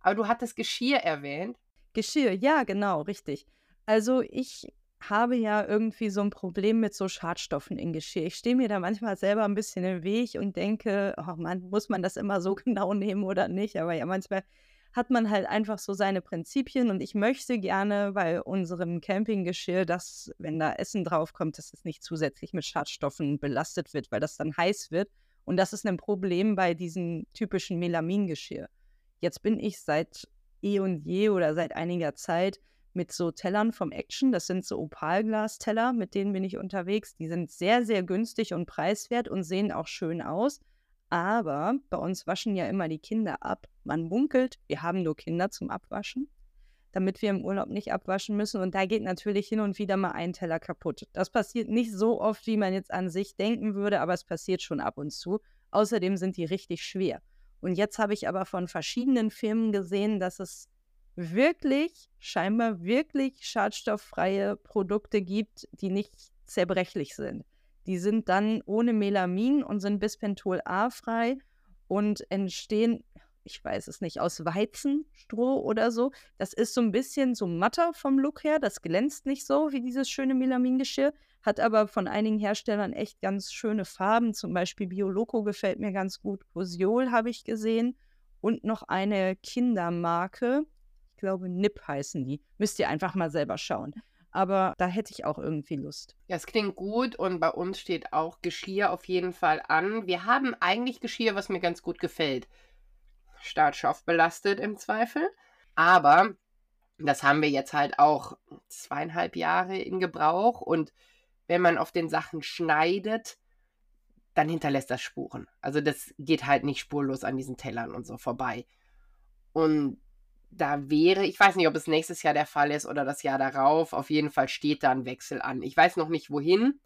Aber du hattest Geschirr erwähnt. Geschirr, ja, genau, richtig. Also ich habe ja irgendwie so ein Problem mit so Schadstoffen in Geschirr. Ich stehe mir da manchmal selber ein bisschen im Weg und denke: „Oh Mann, muss man das immer so *laughs* genau nehmen oder nicht?“ Aber ja, manchmal hat man halt einfach so seine Prinzipien und ich möchte gerne bei unserem Campinggeschirr, dass, wenn da Essen draufkommt, dass es nicht zusätzlich mit Schadstoffen belastet wird, weil das dann heiß wird und das ist ein Problem bei diesem typischen Melamingeschirr. Jetzt bin ich seit eh und je oder seit einiger Zeit mit so Tellern vom Action. Das sind so Opalglas-Teller, mit denen bin ich unterwegs. Die sind sehr, sehr günstig und preiswert und sehen auch schön aus. Aber bei uns waschen ja immer die Kinder ab. Man munkelt, wir haben nur Kinder zum Abwaschen, damit wir im Urlaub nicht abwaschen müssen. Und da geht natürlich hin und wieder mal ein Teller kaputt. Das passiert nicht so oft, wie man jetzt an sich denken würde, aber es passiert schon ab und zu. Außerdem sind die richtig schwer. Und jetzt habe ich aber von verschiedenen Firmen gesehen, dass es wirklich, scheinbar wirklich schadstofffreie Produkte gibt, die nicht zerbrechlich sind. Die sind dann ohne Melamin und sind Bispenthol A frei und entstehen, ich weiß es nicht, aus Weizenstroh oder so. Das ist so ein bisschen so matter vom Look her. Das glänzt nicht so wie dieses schöne Melamingeschirr, hat aber von einigen Herstellern echt ganz schöne Farben. Zum Beispiel Bioloco gefällt mir ganz gut. Posiol habe ich gesehen. Und noch eine Kindermarke, glaube, Nip heißen die. Müsst ihr einfach mal selber schauen. Aber da hätte ich auch irgendwie Lust. Ja, es klingt gut und bei uns steht auch Geschirr auf jeden Fall an. Wir haben eigentlich Geschirr, was mir ganz gut gefällt. Startstoff belastet im Zweifel. Aber das haben wir jetzt halt auch zweieinhalb Jahre in Gebrauch und wenn man auf den Sachen schneidet, dann hinterlässt das Spuren. Also das geht halt nicht spurlos an diesen Tellern und so vorbei. Und da wäre, ich weiß nicht, ob es nächstes Jahr der Fall ist oder das Jahr darauf, auf jeden Fall steht da ein Wechsel an. Ich weiß noch nicht wohin.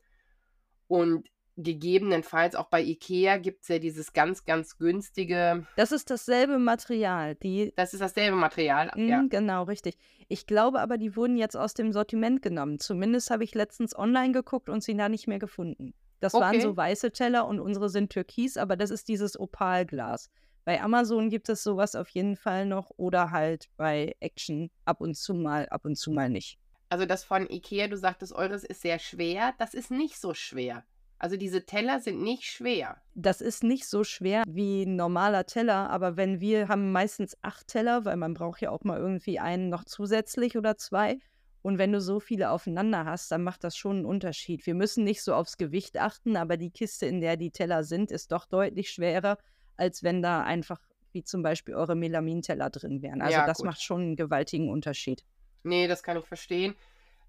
Und gegebenenfalls auch bei Ikea gibt es ja dieses ganz, ganz günstige. Das ist dasselbe Material. Die, das ist dasselbe Material, mh, ja. Genau, richtig. Ich glaube aber, die wurden jetzt aus dem Sortiment genommen. Zumindest habe ich letztens online geguckt und sie da nicht mehr gefunden. Das okay. waren so weiße Teller und unsere sind türkis, aber das ist dieses Opalglas. Bei Amazon gibt es sowas auf jeden Fall noch oder halt bei Action ab und zu mal, ab und zu mal nicht. Also das von Ikea, du sagtest, eures ist sehr schwer. Das ist nicht so schwer. Also diese Teller sind nicht schwer. Das ist nicht so schwer wie ein normaler Teller, aber wenn wir haben meistens acht Teller, weil man braucht ja auch mal irgendwie einen noch zusätzlich oder zwei. Und wenn du so viele aufeinander hast, dann macht das schon einen Unterschied. Wir müssen nicht so aufs Gewicht achten, aber die Kiste, in der die Teller sind, ist doch deutlich schwerer, als wenn da einfach wie zum Beispiel eure Melaminteller drin wären. Also Ja, das gut. macht schon einen gewaltigen Unterschied. Nee, das kann ich verstehen.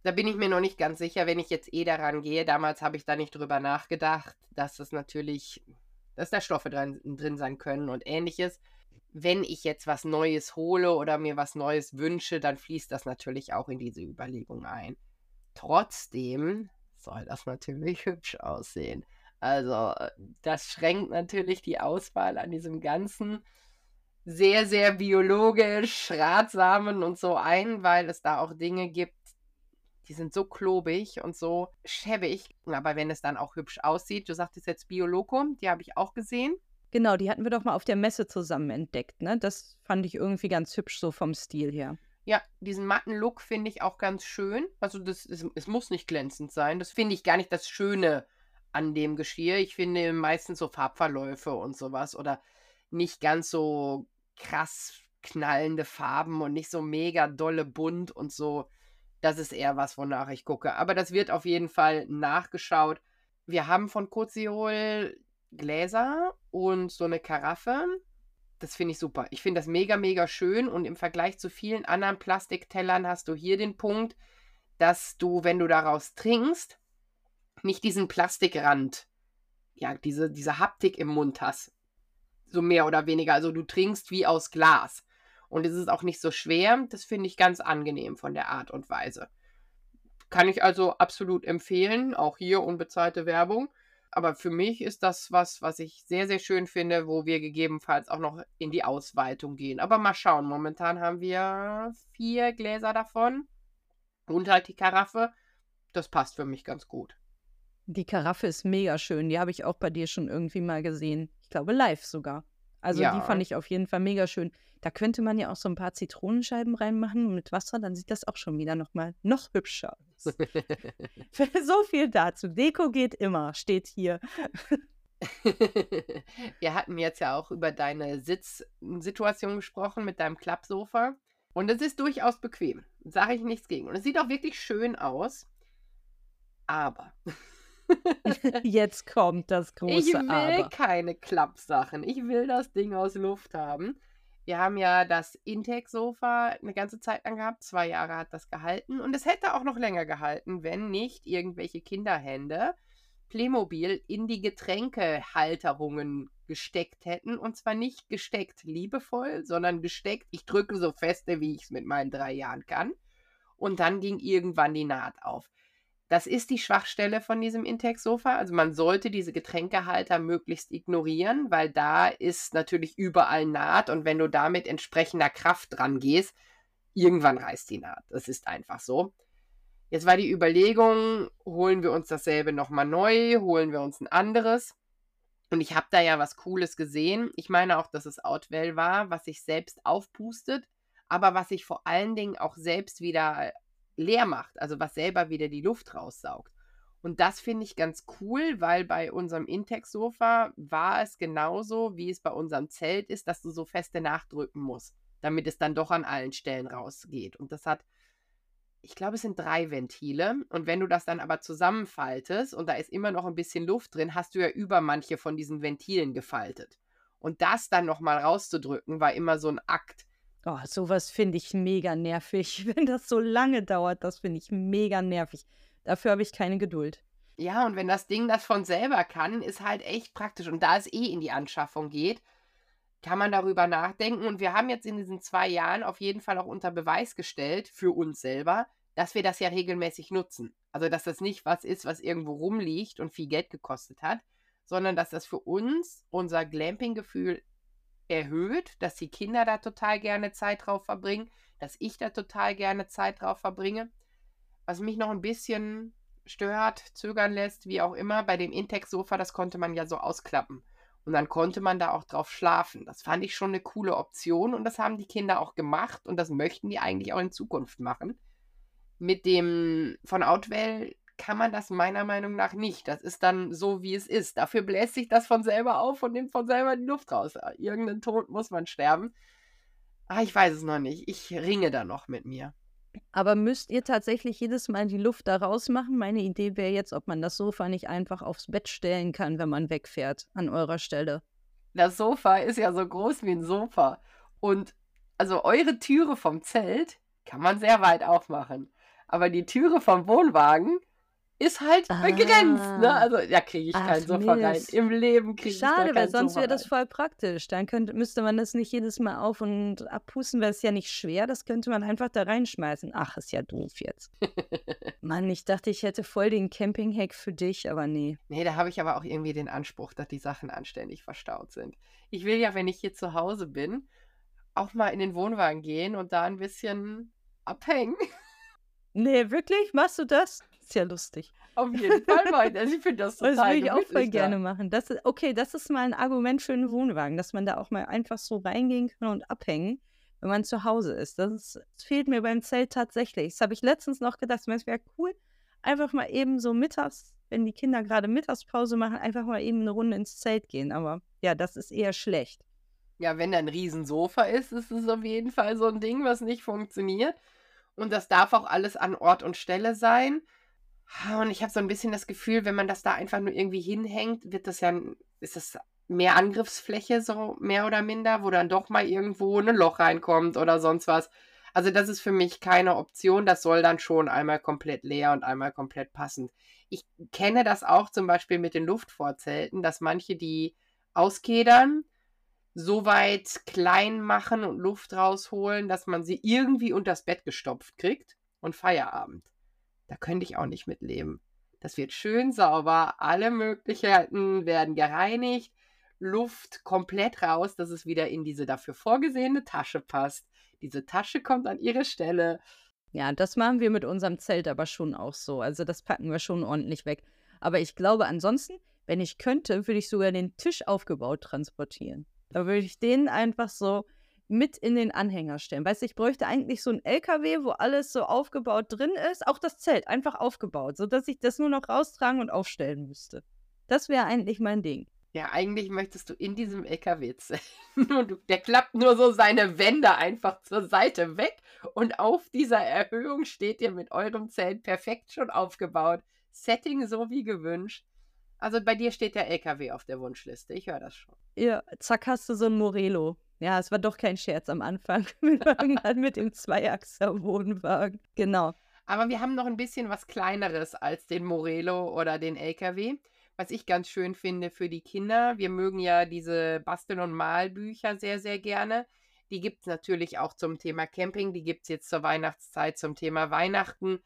Da bin ich mir noch nicht ganz sicher, wenn ich jetzt eh daran gehe. Damals habe ich da nicht drüber nachgedacht, dass es natürlich, dass da Stoffe drin, drin sein können und ähnliches. Wenn ich jetzt was Neues hole oder mir was Neues wünsche, dann fließt das natürlich auch in diese Überlegung ein. Trotzdem soll das natürlich hübsch aussehen. Also, äh, das schränkt natürlich die Auswahl an diesem ganzen sehr, sehr biologisch, Ratsamen und so ein, weil es da auch Dinge gibt, die sind so klobig und so schäbig. Aber wenn es dann auch hübsch aussieht, du sagtest jetzt Bioloco, die habe ich auch gesehen. Genau, die hatten wir doch mal auf der Messe zusammen entdeckt, ne? Das fand ich irgendwie ganz hübsch so vom Stil her. Ja, diesen matten Look finde ich auch ganz schön. Also das, es, es muss nicht glänzend sein. Das finde ich gar nicht das Schöne an dem Geschirr. Ich finde meistens so Farbverläufe und sowas oder nicht ganz so krass knallende Farben und nicht so mega dolle bunt und so. Das ist eher was, wonach ich gucke. Aber das wird auf jeden Fall nachgeschaut. Wir haben von Koziol Gläser und so eine Karaffe. Das finde ich super. Ich finde das mega, mega schön. Und im Vergleich zu vielen anderen Plastiktellern hast du hier den Punkt, dass du, wenn du daraus trinkst, nicht diesen Plastikrand, ja, diese, diese Haptik im Mund hast. So mehr oder weniger. Also du trinkst wie aus Glas. Und es ist auch nicht so schwer. Das finde ich ganz angenehm von der Art und Weise. Kann ich also absolut empfehlen. Auch hier unbezahlte Werbung. Aber für mich ist das was, was ich sehr, sehr schön finde, wo wir gegebenenfalls auch noch in die Ausweitung gehen. Aber mal schauen. Momentan haben wir vier Gläser davon. Und halt die Karaffe. Das passt für mich ganz gut. Die Karaffe ist mega schön. Die habe ich auch bei dir schon irgendwie mal gesehen. Ich glaube, live sogar. Also die Ja. fand ich auf jeden Fall mega schön. Da könnte man ja auch so ein paar Zitronenscheiben reinmachen mit Wasser, dann sieht das auch schon wieder noch mal noch hübscher aus. *laughs* so viel dazu. Deko geht immer, steht hier. *laughs* Wir hatten jetzt ja auch über deine Sitzsituation gesprochen mit deinem Klappsofa. Und es ist durchaus bequem. Sage ich nichts gegen. Und es sieht auch wirklich schön aus. Aber *laughs* Jetzt kommt das ich große will Aber. keine Klappsachen. Ich will das Ding aus Luft haben. Wir haben ja das Intec-Sofa eine ganze Zeit lang gehabt. Zwei Jahre hat das gehalten. Und es hätte auch noch länger gehalten, wenn nicht irgendwelche Kinderhände Playmobil in die Getränkehalterungen gesteckt hätten. Und zwar nicht gesteckt liebevoll, sondern gesteckt, ich drücke so feste, wie ich es mit meinen drei Jahren kann. Und dann ging irgendwann die Naht auf. Das ist die Schwachstelle von diesem Intec-Sofa. Also man sollte diese Getränkehalter möglichst ignorieren, weil da ist natürlich überall Naht und wenn du da mit entsprechender Kraft dran gehst, irgendwann reißt die Naht. Das ist einfach so. Jetzt war die Überlegung, holen wir uns dasselbe nochmal neu, holen wir uns ein anderes. Und ich habe da ja was Cooles gesehen. Ich meine auch, dass es Outwell war, was sich selbst aufpustet, aber was sich vor allen Dingen auch selbst wieder leer macht, also was selber wieder die Luft raussaugt. Und das finde ich ganz cool, weil bei unserem Intex-Sofa war es genauso, wie es bei unserem Zelt ist, dass du so feste nachdrücken musst, damit es dann doch an allen Stellen rausgeht. Und das hat, ich glaube, es sind drei Ventile. Und wenn du das dann aber zusammenfaltest und da ist immer noch ein bisschen Luft drin, hast du ja über manche von diesen Ventilen gefaltet. Und das dann nochmal rauszudrücken, war immer so ein Akt. Oh, sowas finde ich mega nervig. *laughs* Wenn das so lange dauert, das finde ich mega nervig. Dafür habe ich keine Geduld. Ja, und wenn das Ding das von selber kann, ist halt echt praktisch. Und da es eh in die Anschaffung geht, kann man darüber nachdenken. Und wir haben jetzt in diesen zwei Jahren auf jeden Fall auch unter Beweis gestellt, für uns selber, dass wir das ja regelmäßig nutzen. Also, dass das nicht was ist, was irgendwo rumliegt und viel Geld gekostet hat, sondern dass das für uns unser Glamping-Gefühl erhöht, dass die Kinder da total gerne Zeit drauf verbringen, dass ich da total gerne Zeit drauf verbringe. Was mich noch ein bisschen stört, zögern lässt, wie auch immer, bei dem Intex-Sofa, das konnte man ja so ausklappen. Und dann konnte man da auch drauf schlafen. Das fand ich schon eine coole Option und das haben die Kinder auch gemacht und das möchten die eigentlich auch in Zukunft machen. Mit dem von Outwell kann man das meiner Meinung nach nicht. Das ist dann so, wie es ist. Dafür bläst sich das von selber auf und nimmt von selber die Luft raus. Irgendeinen Tod muss man sterben. Ah, ich weiß es noch nicht. Ich ringe da noch mit mir. Aber müsst ihr tatsächlich jedes Mal die Luft da rausmachen? Meine Idee wäre jetzt, ob man das Sofa nicht einfach aufs Bett stellen kann, wenn man wegfährt, an eurer Stelle. Das Sofa ist ja so groß wie ein Sofa. Und also eure Türe vom Zelt kann man sehr weit aufmachen. Aber die Türe vom Wohnwagen ist halt begrenzt, ne? Ah. Also, da kriege ich Ach, kein Sofa rein. Im Leben kriege ich Schade, weil sonst wäre das voll praktisch. Dann könnte, müsste man das nicht jedes Mal auf- und abpusten, weil es ja nicht schwer. Das könnte man einfach da reinschmeißen. Ach, ist ja doof jetzt. *laughs* Mann, ich dachte, ich hätte voll den Camping-Hack für dich, aber nee. Nee, da habe ich aber auch irgendwie den Anspruch, dass die Sachen anständig verstaut sind. Ich will ja, wenn ich hier zu Hause bin, auch mal in den Wohnwagen gehen und da ein bisschen abhängen. *laughs* Nee, wirklich? Machst du das? Ist ja lustig. Auf jeden Fall weiter. Also ich finde das *laughs* Das total würde ich auch voll gemütlich da. gerne machen. Das ist, okay, das ist mal ein Argument für einen Wohnwagen, dass man da auch mal einfach so reingehen kann und abhängen, wenn man zu Hause ist. Das, ist, das fehlt mir beim Zelt tatsächlich. Das habe ich letztens noch gedacht. Es wäre cool, einfach mal eben so mittags, wenn die Kinder gerade Mittagspause machen, einfach mal eben eine Runde ins Zelt gehen. Aber ja, das ist eher schlecht. Ja, wenn da ein Riesensofa ist, ist es auf jeden Fall so ein Ding, was nicht funktioniert. Und das darf auch alles an Ort und Stelle sein. Ha, Und ich habe so ein bisschen das Gefühl, wenn man das da einfach nur irgendwie hinhängt, wird das ja, ist das mehr Angriffsfläche, so mehr oder minder, wo dann doch mal irgendwo ein Loch reinkommt oder sonst was. Also das ist für mich keine Option. Das soll dann schon einmal komplett leer und einmal komplett passend. Ich kenne das auch zum Beispiel mit den Luftvorzelten, dass manche die auskedern, so weit klein machen und Luft rausholen, dass man sie irgendwie unters Bett gestopft kriegt und Feierabend. Da könnte ich auch nicht mitleben. Das wird schön sauber, alle Möglichkeiten werden gereinigt, Luft komplett raus, dass es wieder in diese dafür vorgesehene Tasche passt. Diese Tasche kommt an ihre Stelle. Ja, das machen wir mit unserem Zelt aber schon auch so. Also das packen wir schon ordentlich weg. Aber ich glaube, ansonsten, wenn ich könnte, würde ich sogar den Tisch aufgebaut transportieren. Da würde ich den einfach so mit in den Anhänger stellen. Weißt du, ich bräuchte eigentlich so einen LKW, wo alles so aufgebaut drin ist. Auch das Zelt einfach aufgebaut, sodass ich das nur noch raustragen und aufstellen müsste. Das wäre eigentlich mein Ding. Ja, eigentlich möchtest du in diesem LKW. *laughs* Und du- der klappt nur so seine Wände einfach zur Seite weg. Und auf dieser Erhöhung steht ihr mit eurem Zelt perfekt schon aufgebaut. Setting so wie gewünscht. Also bei dir steht der LKW auf der Wunschliste. Ich höre das schon. Ja, zack, hast du so ein Morelo. Ja, es war doch kein Scherz am Anfang. *laughs* An *laughs* mit dem Zweiachser-Wohnwagen. Genau. Aber wir haben noch ein bisschen was Kleineres als den Morelo oder den LKW. Was ich ganz schön finde für die Kinder. Wir mögen ja diese Bastel- und Malbücher sehr, sehr gerne. Die gibt es natürlich auch zum Thema Camping. Die gibt es jetzt zur Weihnachtszeit zum Thema Weihnachten.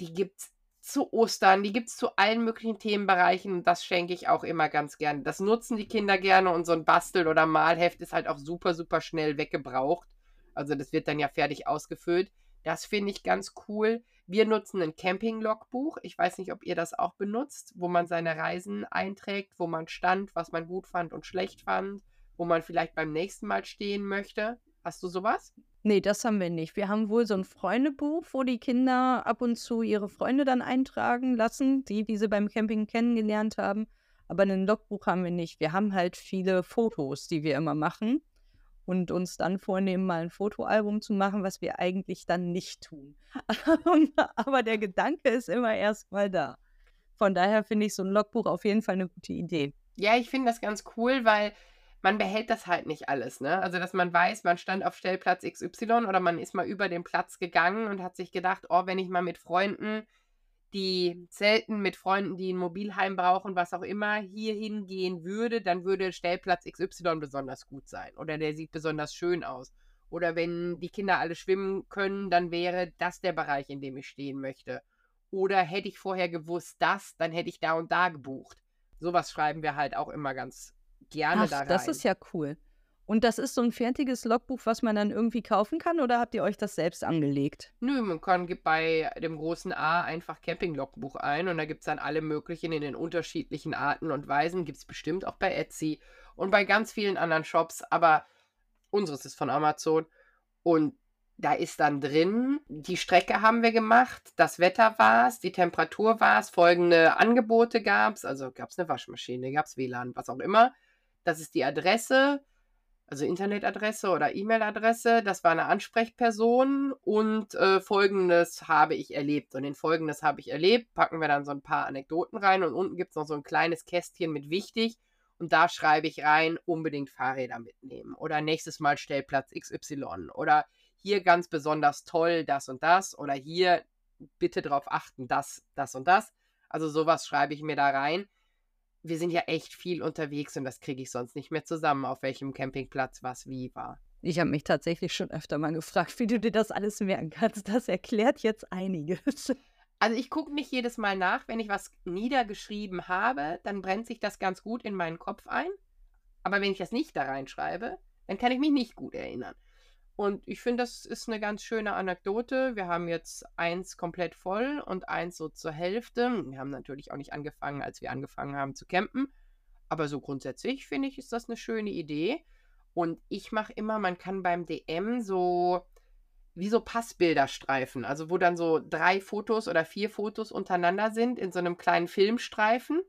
Die gibt es zu Ostern. Die gibt es zu allen möglichen Themenbereichen. Und das schenke ich auch immer ganz gerne. Das nutzen die Kinder gerne. Und so ein Bastel- oder Malheft ist halt auch super, super schnell weggebraucht. Also das wird dann ja fertig ausgefüllt. Das finde ich ganz cool. Wir nutzen ein Camping-Logbuch. Ich weiß nicht, ob ihr das auch benutzt, wo man seine Reisen einträgt, wo man stand, was man gut fand und schlecht fand, wo man vielleicht beim nächsten Mal stehen möchte. Hast du sowas? Nee, das haben wir nicht. Wir haben wohl so ein Freundebuch, wo die Kinder ab und zu ihre Freunde dann eintragen lassen, die, sie beim Camping kennengelernt haben. Aber ein Logbuch haben wir nicht. Wir haben halt viele Fotos, die wir immer machen und uns dann vornehmen, mal ein Fotoalbum zu machen, was wir eigentlich dann nicht tun. *laughs* Aber der Gedanke ist immer erstmal da. Von daher finde ich so ein Logbuch auf jeden Fall eine gute Idee. Ja, ich finde das ganz cool, weil man behält das halt nicht alles, ne? Also, dass man weiß, man stand auf Stellplatz XY oder man ist mal über den Platz gegangen und hat sich gedacht, oh, wenn ich mal mit Freunden, die zelten, mit Freunden, die ein Mobilheim brauchen, was auch immer, hier hingehen würde, dann würde Stellplatz XY besonders gut sein. Oder der sieht besonders schön aus. Oder wenn die Kinder alle schwimmen können, dann wäre das der Bereich, in dem ich stehen möchte. Oder hätte ich vorher gewusst, das, dann hätte ich da und da gebucht. Sowas schreiben wir halt auch immer ganz gerne Ach, da rein. das ist ja cool. Und das ist so ein fertiges Logbuch, was man dann irgendwie kaufen kann, oder habt ihr euch das selbst angelegt? Nö, man kann gibt bei dem großen A einfach Camping-Logbuch ein und da gibt es dann alle möglichen in den unterschiedlichen Arten und Weisen. Gibt es bestimmt auch bei Etsy und bei ganz vielen anderen Shops, aber unseres ist von Amazon. Und Da ist dann drin, die Strecke haben wir gemacht, das Wetter war es, die Temperatur war es, folgende Angebote gab es, also gab es eine Waschmaschine, gab es WLAN, was auch immer. Das ist die Adresse, also Internetadresse oder E-Mail-Adresse, das war eine Ansprechperson und äh, folgendes habe ich erlebt. Und in folgendes habe ich erlebt, packen wir dann so ein paar Anekdoten rein und unten gibt es noch so ein kleines Kästchen mit wichtig und da schreibe ich rein, unbedingt Fahrräder mitnehmen oder nächstes Mal Stellplatz XY oder hier ganz besonders toll das und das oder hier bitte darauf achten, das, das und das. Also sowas schreibe ich mir da rein. Wir sind ja echt viel unterwegs und das kriege ich sonst nicht mehr zusammen, auf welchem Campingplatz was wie war. Ich habe mich tatsächlich schon öfter mal gefragt, wie du dir das alles merken kannst. Das erklärt jetzt einiges. *laughs* Also ich gucke nicht jedes Mal nach, wenn ich was niedergeschrieben habe, dann brennt sich das ganz gut in meinen Kopf ein. Aber wenn ich das nicht da reinschreibe, dann kann ich mich nicht gut erinnern. Und ich finde, das ist eine ganz schöne Anekdote. Wir haben jetzt eins komplett voll und eins so zur Hälfte. Wir haben natürlich auch nicht angefangen, als wir angefangen haben zu campen. Aber so grundsätzlich finde ich, ist das eine schöne Idee. Und ich mache immer, man kann beim DM so wie so Passbilderstreifen, also wo dann so drei Fotos oder vier Fotos untereinander sind in so einem kleinen Filmstreifen.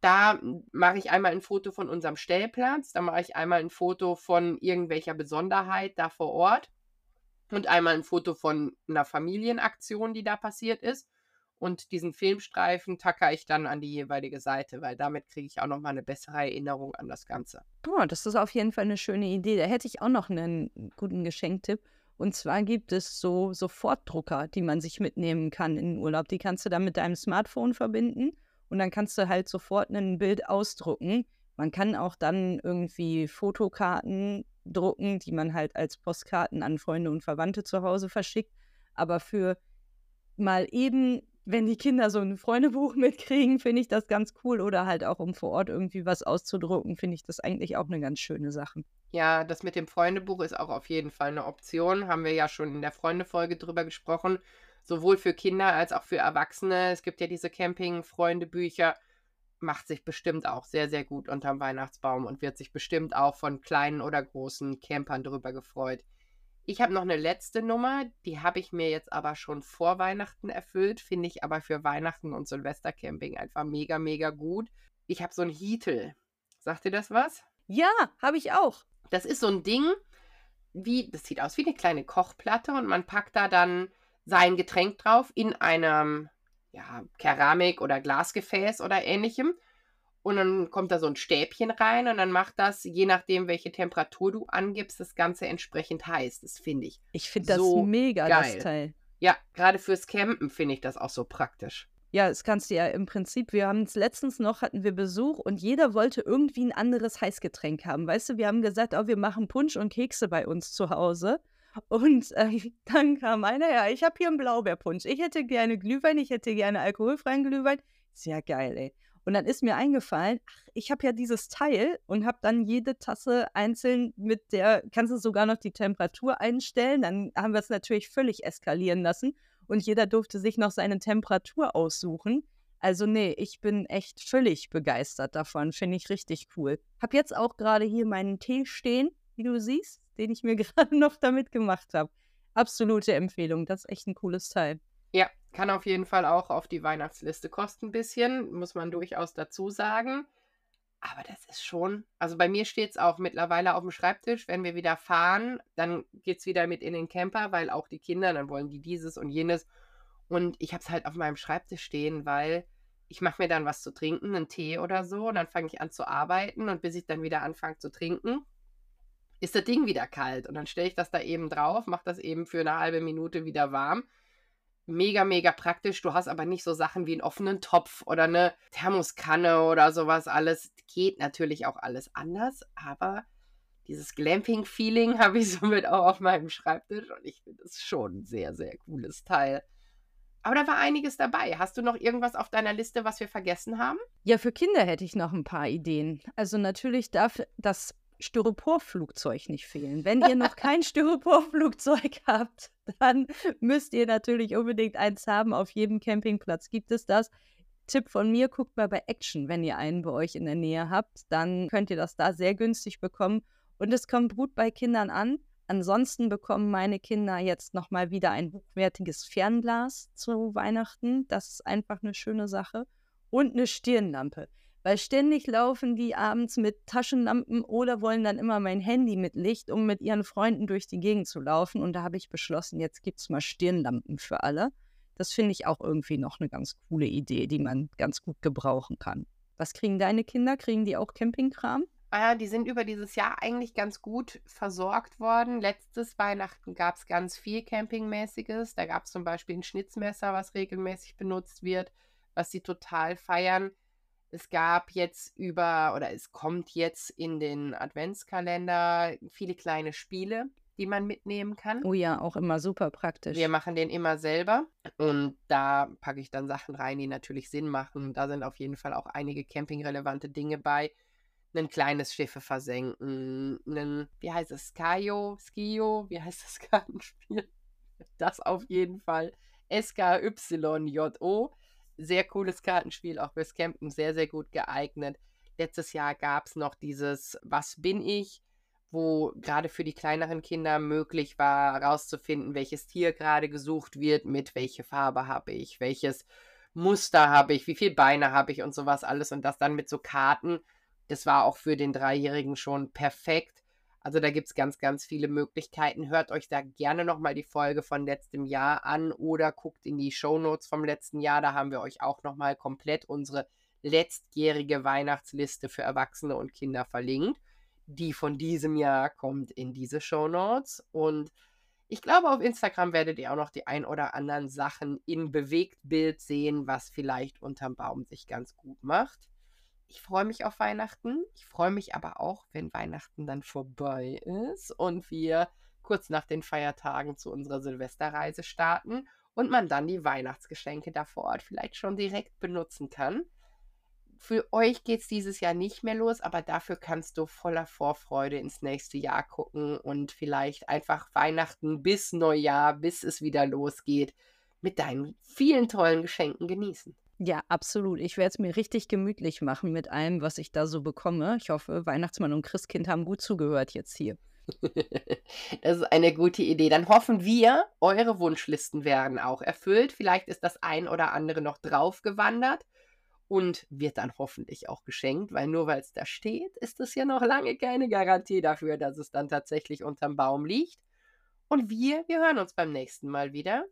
Da mache ich einmal ein Foto von unserem Stellplatz, da mache ich einmal ein Foto von irgendwelcher Besonderheit da vor Ort und einmal ein Foto von einer Familienaktion, die da passiert ist. Und diesen Filmstreifen tacker ich dann an die jeweilige Seite, weil damit kriege ich auch nochmal eine bessere Erinnerung an das Ganze. Oh, das ist auf jeden Fall eine schöne Idee. Da hätte ich auch noch einen guten Geschenktipp. Und zwar gibt es so Sofortdrucker, die man sich mitnehmen kann in den Urlaub. Die kannst du dann mit deinem Smartphone verbinden und dann kannst du halt sofort ein Bild ausdrucken. Man kann auch dann irgendwie Fotokarten drucken, die man halt als Postkarten an Freunde und Verwandte zu Hause verschickt. Aber für mal eben, wenn die Kinder so ein Freundebuch *laughs* mitkriegen, finde ich das ganz cool. Oder halt auch, um vor Ort irgendwie was auszudrucken, finde ich das eigentlich auch eine ganz schöne Sache. Ja, das mit dem Freundebuch ist auch auf jeden Fall eine Option. Haben wir ja schon in der Freundefolge drüber gesprochen sowohl für Kinder als auch für Erwachsene. Es gibt ja diese Camping-Freunde-Bücher. Macht sich bestimmt auch sehr, sehr gut unterm Weihnachtsbaum und wird sich bestimmt auch von kleinen oder großen Campern drüber gefreut. Ich habe noch eine letzte Nummer, die habe ich mir jetzt aber schon vor Weihnachten erfüllt, finde ich aber für Weihnachten und Silvestercamping einfach mega, mega gut. Ich habe so ein Heatel. Sagt dir das was? Ja, habe ich auch. Das ist so ein Ding, wie, das sieht aus wie eine kleine Kochplatte und man packt da dann sein Getränk drauf in einem ja, Keramik- oder Glasgefäß oder ähnlichem. Und dann kommt da so ein Stäbchen rein und dann macht das, je nachdem, welche Temperatur du angibst, das Ganze entsprechend heiß. Das finde ich. Ich finde so das mega, geil. das Teil. Ja, gerade fürs Campen finde ich das auch so praktisch. Ja, das kannst du ja im Prinzip, wir haben es letztens noch, hatten wir Besuch und jeder wollte irgendwie ein anderes Heißgetränk haben. Weißt du, wir haben gesagt, oh, wir machen Punsch und Kekse bei uns zu Hause. Und ähm, *laughs* dann kam einer, ja, ich habe hier einen Blaubeerpunsch. Ich hätte gerne Glühwein, ich hätte gerne alkoholfreien Glühwein. Sehr geil, ey. Und dann ist mir eingefallen, ach, ich habe ja dieses Teil und habe dann jede Tasse einzeln mit der, kannst du sogar noch die Temperatur einstellen. Dann haben wir es natürlich völlig eskalieren lassen und jeder durfte sich noch seine Temperatur aussuchen. Also nee, ich bin echt völlig begeistert davon, finde ich richtig cool. Hab jetzt auch gerade hier meinen Tee stehen, wie du siehst den ich mir *laughs* gerade noch damit gemacht habe. Absolute Empfehlung. Das ist echt ein cooles Teil. Ja, kann auf jeden Fall auch auf die Weihnachtsliste kosten ein bisschen, muss man durchaus dazu sagen. Aber das ist schon, also bei mir steht es auch mittlerweile auf dem Schreibtisch. Wenn wir wieder fahren, dann geht es wieder mit in den Camper, weil auch die Kinder, dann wollen die dieses und jenes. Und ich habe es halt auf meinem Schreibtisch stehen, weil ich mache mir dann was zu trinken, einen Tee oder so, und dann fange ich an zu arbeiten und bis ich dann wieder anfange zu trinken, ist das Ding wieder kalt. Und dann stelle ich das da eben drauf, mache das eben für eine halbe Minute wieder warm. Mega, mega praktisch. Du hast aber nicht so Sachen wie einen offenen Topf oder eine Thermoskanne oder sowas alles. Geht natürlich auch alles anders, aber dieses Glamping-Feeling *laughs* habe ich somit auch auf meinem Schreibtisch und ich finde es schon ein sehr, sehr cooles Teil. Aber da war einiges dabei. Hast du noch irgendwas auf deiner Liste, was wir vergessen haben? Ja, für Kinder hätte ich noch ein paar Ideen. Also natürlich darf das Styroporflugzeug nicht fehlen. Wenn ihr noch *laughs* kein Styroporflugzeug *laughs* habt, dann müsst ihr natürlich unbedingt eins haben. Auf jedem Campingplatz gibt es das. Tipp von mir, guckt mal bei Action, wenn ihr einen bei euch in der Nähe habt. Dann könnt ihr das da sehr günstig bekommen. Und es kommt gut bei Kindern an. Ansonsten bekommen meine Kinder jetzt nochmal wieder ein hochwertiges Fernglas zu Weihnachten. Das ist einfach eine schöne Sache. Und eine Stirnlampe. Weil ständig laufen die abends mit Taschenlampen oder wollen dann immer mein Handy mit Licht, um mit ihren Freunden durch die Gegend zu laufen. Und da habe ich beschlossen, jetzt gibt es mal Stirnlampen für alle. Das finde ich auch irgendwie noch eine ganz coole Idee, die man ganz gut gebrauchen kann. Was kriegen deine Kinder? Kriegen die auch Campingkram? Ah, die sind über dieses Jahr eigentlich ganz gut versorgt worden. Letztes Weihnachten gab es ganz viel Campingmäßiges. Da gab es zum Beispiel ein Schnitzmesser, was regelmäßig benutzt wird, was sie total feiern. Es gab jetzt über, oder es kommt jetzt in den Adventskalender viele kleine Spiele, die man mitnehmen kann. Oh ja, auch immer super praktisch. Wir machen den immer selber und da packe ich dann Sachen rein, die natürlich Sinn machen. Da sind auf jeden Fall auch einige campingrelevante Dinge bei. Ein kleines Schiffe versenken, ein, wie heißt es, Skio, Skio, wie heißt das *laughs* Kartenspiel? Das auf jeden Fall. S-K-Y-J-O sehr cooles Kartenspiel, auch fürs Campen sehr, sehr gut geeignet. Letztes Jahr gab es noch dieses Was bin ich, wo gerade für die kleineren Kinder möglich war, herauszufinden, welches Tier gerade gesucht wird, mit welche Farbe habe ich, welches Muster habe ich, wie viele Beine habe ich und sowas alles und das dann mit so Karten. Das war auch für den Dreijährigen schon perfekt. Also da gibt es ganz, ganz viele Möglichkeiten. Hört euch da gerne nochmal die Folge von letztem Jahr an oder guckt in die Shownotes vom letzten Jahr. Da haben wir euch auch nochmal komplett unsere letztjährige Weihnachtsliste für Erwachsene und Kinder verlinkt. Die von diesem Jahr kommt in diese Shownotes. Und ich glaube, auf Instagram werdet ihr auch noch die ein oder anderen Sachen in Bewegtbild sehen, was vielleicht unterm Baum sich ganz gut macht ich freue mich auf Weihnachten. Ich freue mich aber auch, wenn Weihnachten dann vorbei ist und wir kurz nach den Feiertagen zu unserer Silvesterreise starten und man dann die Weihnachtsgeschenke da vor Ort vielleicht schon direkt benutzen kann. Für euch geht es dieses Jahr nicht mehr los, aber dafür kannst du voller Vorfreude ins nächste Jahr gucken und vielleicht einfach Weihnachten bis Neujahr, bis es wieder losgeht, mit deinen vielen tollen Geschenken genießen. Ja, absolut. Ich werde es mir richtig gemütlich machen mit allem, was ich da so bekomme. Ich hoffe, Weihnachtsmann und Christkind haben gut zugehört jetzt hier. *laughs* das ist eine gute Idee. Dann hoffen wir, eure Wunschlisten werden auch erfüllt. Vielleicht ist das ein oder andere noch draufgewandert und wird dann hoffentlich auch geschenkt, weil nur weil es da steht, ist es ja noch lange keine Garantie dafür, dass es dann tatsächlich unterm Baum liegt. Und wir, wir hören uns beim nächsten Mal wieder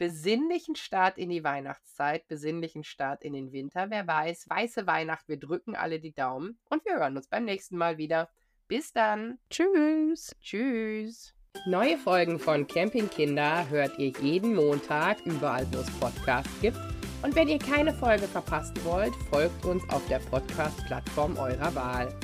besinnlichen Start in die Weihnachtszeit, besinnlichen Start in den Winter. Wer weiß, weiße Weihnacht, wir drücken alle die Daumen und wir hören uns beim nächsten Mal wieder. Bis dann. Tschüss. Tschüss. Neue Folgen von Campingkinder hört ihr jeden Montag überall, wo es Podcasts gibt. Und wenn ihr keine Folge verpassen wollt, folgt uns auf der Podcast-Plattform eurer Wahl.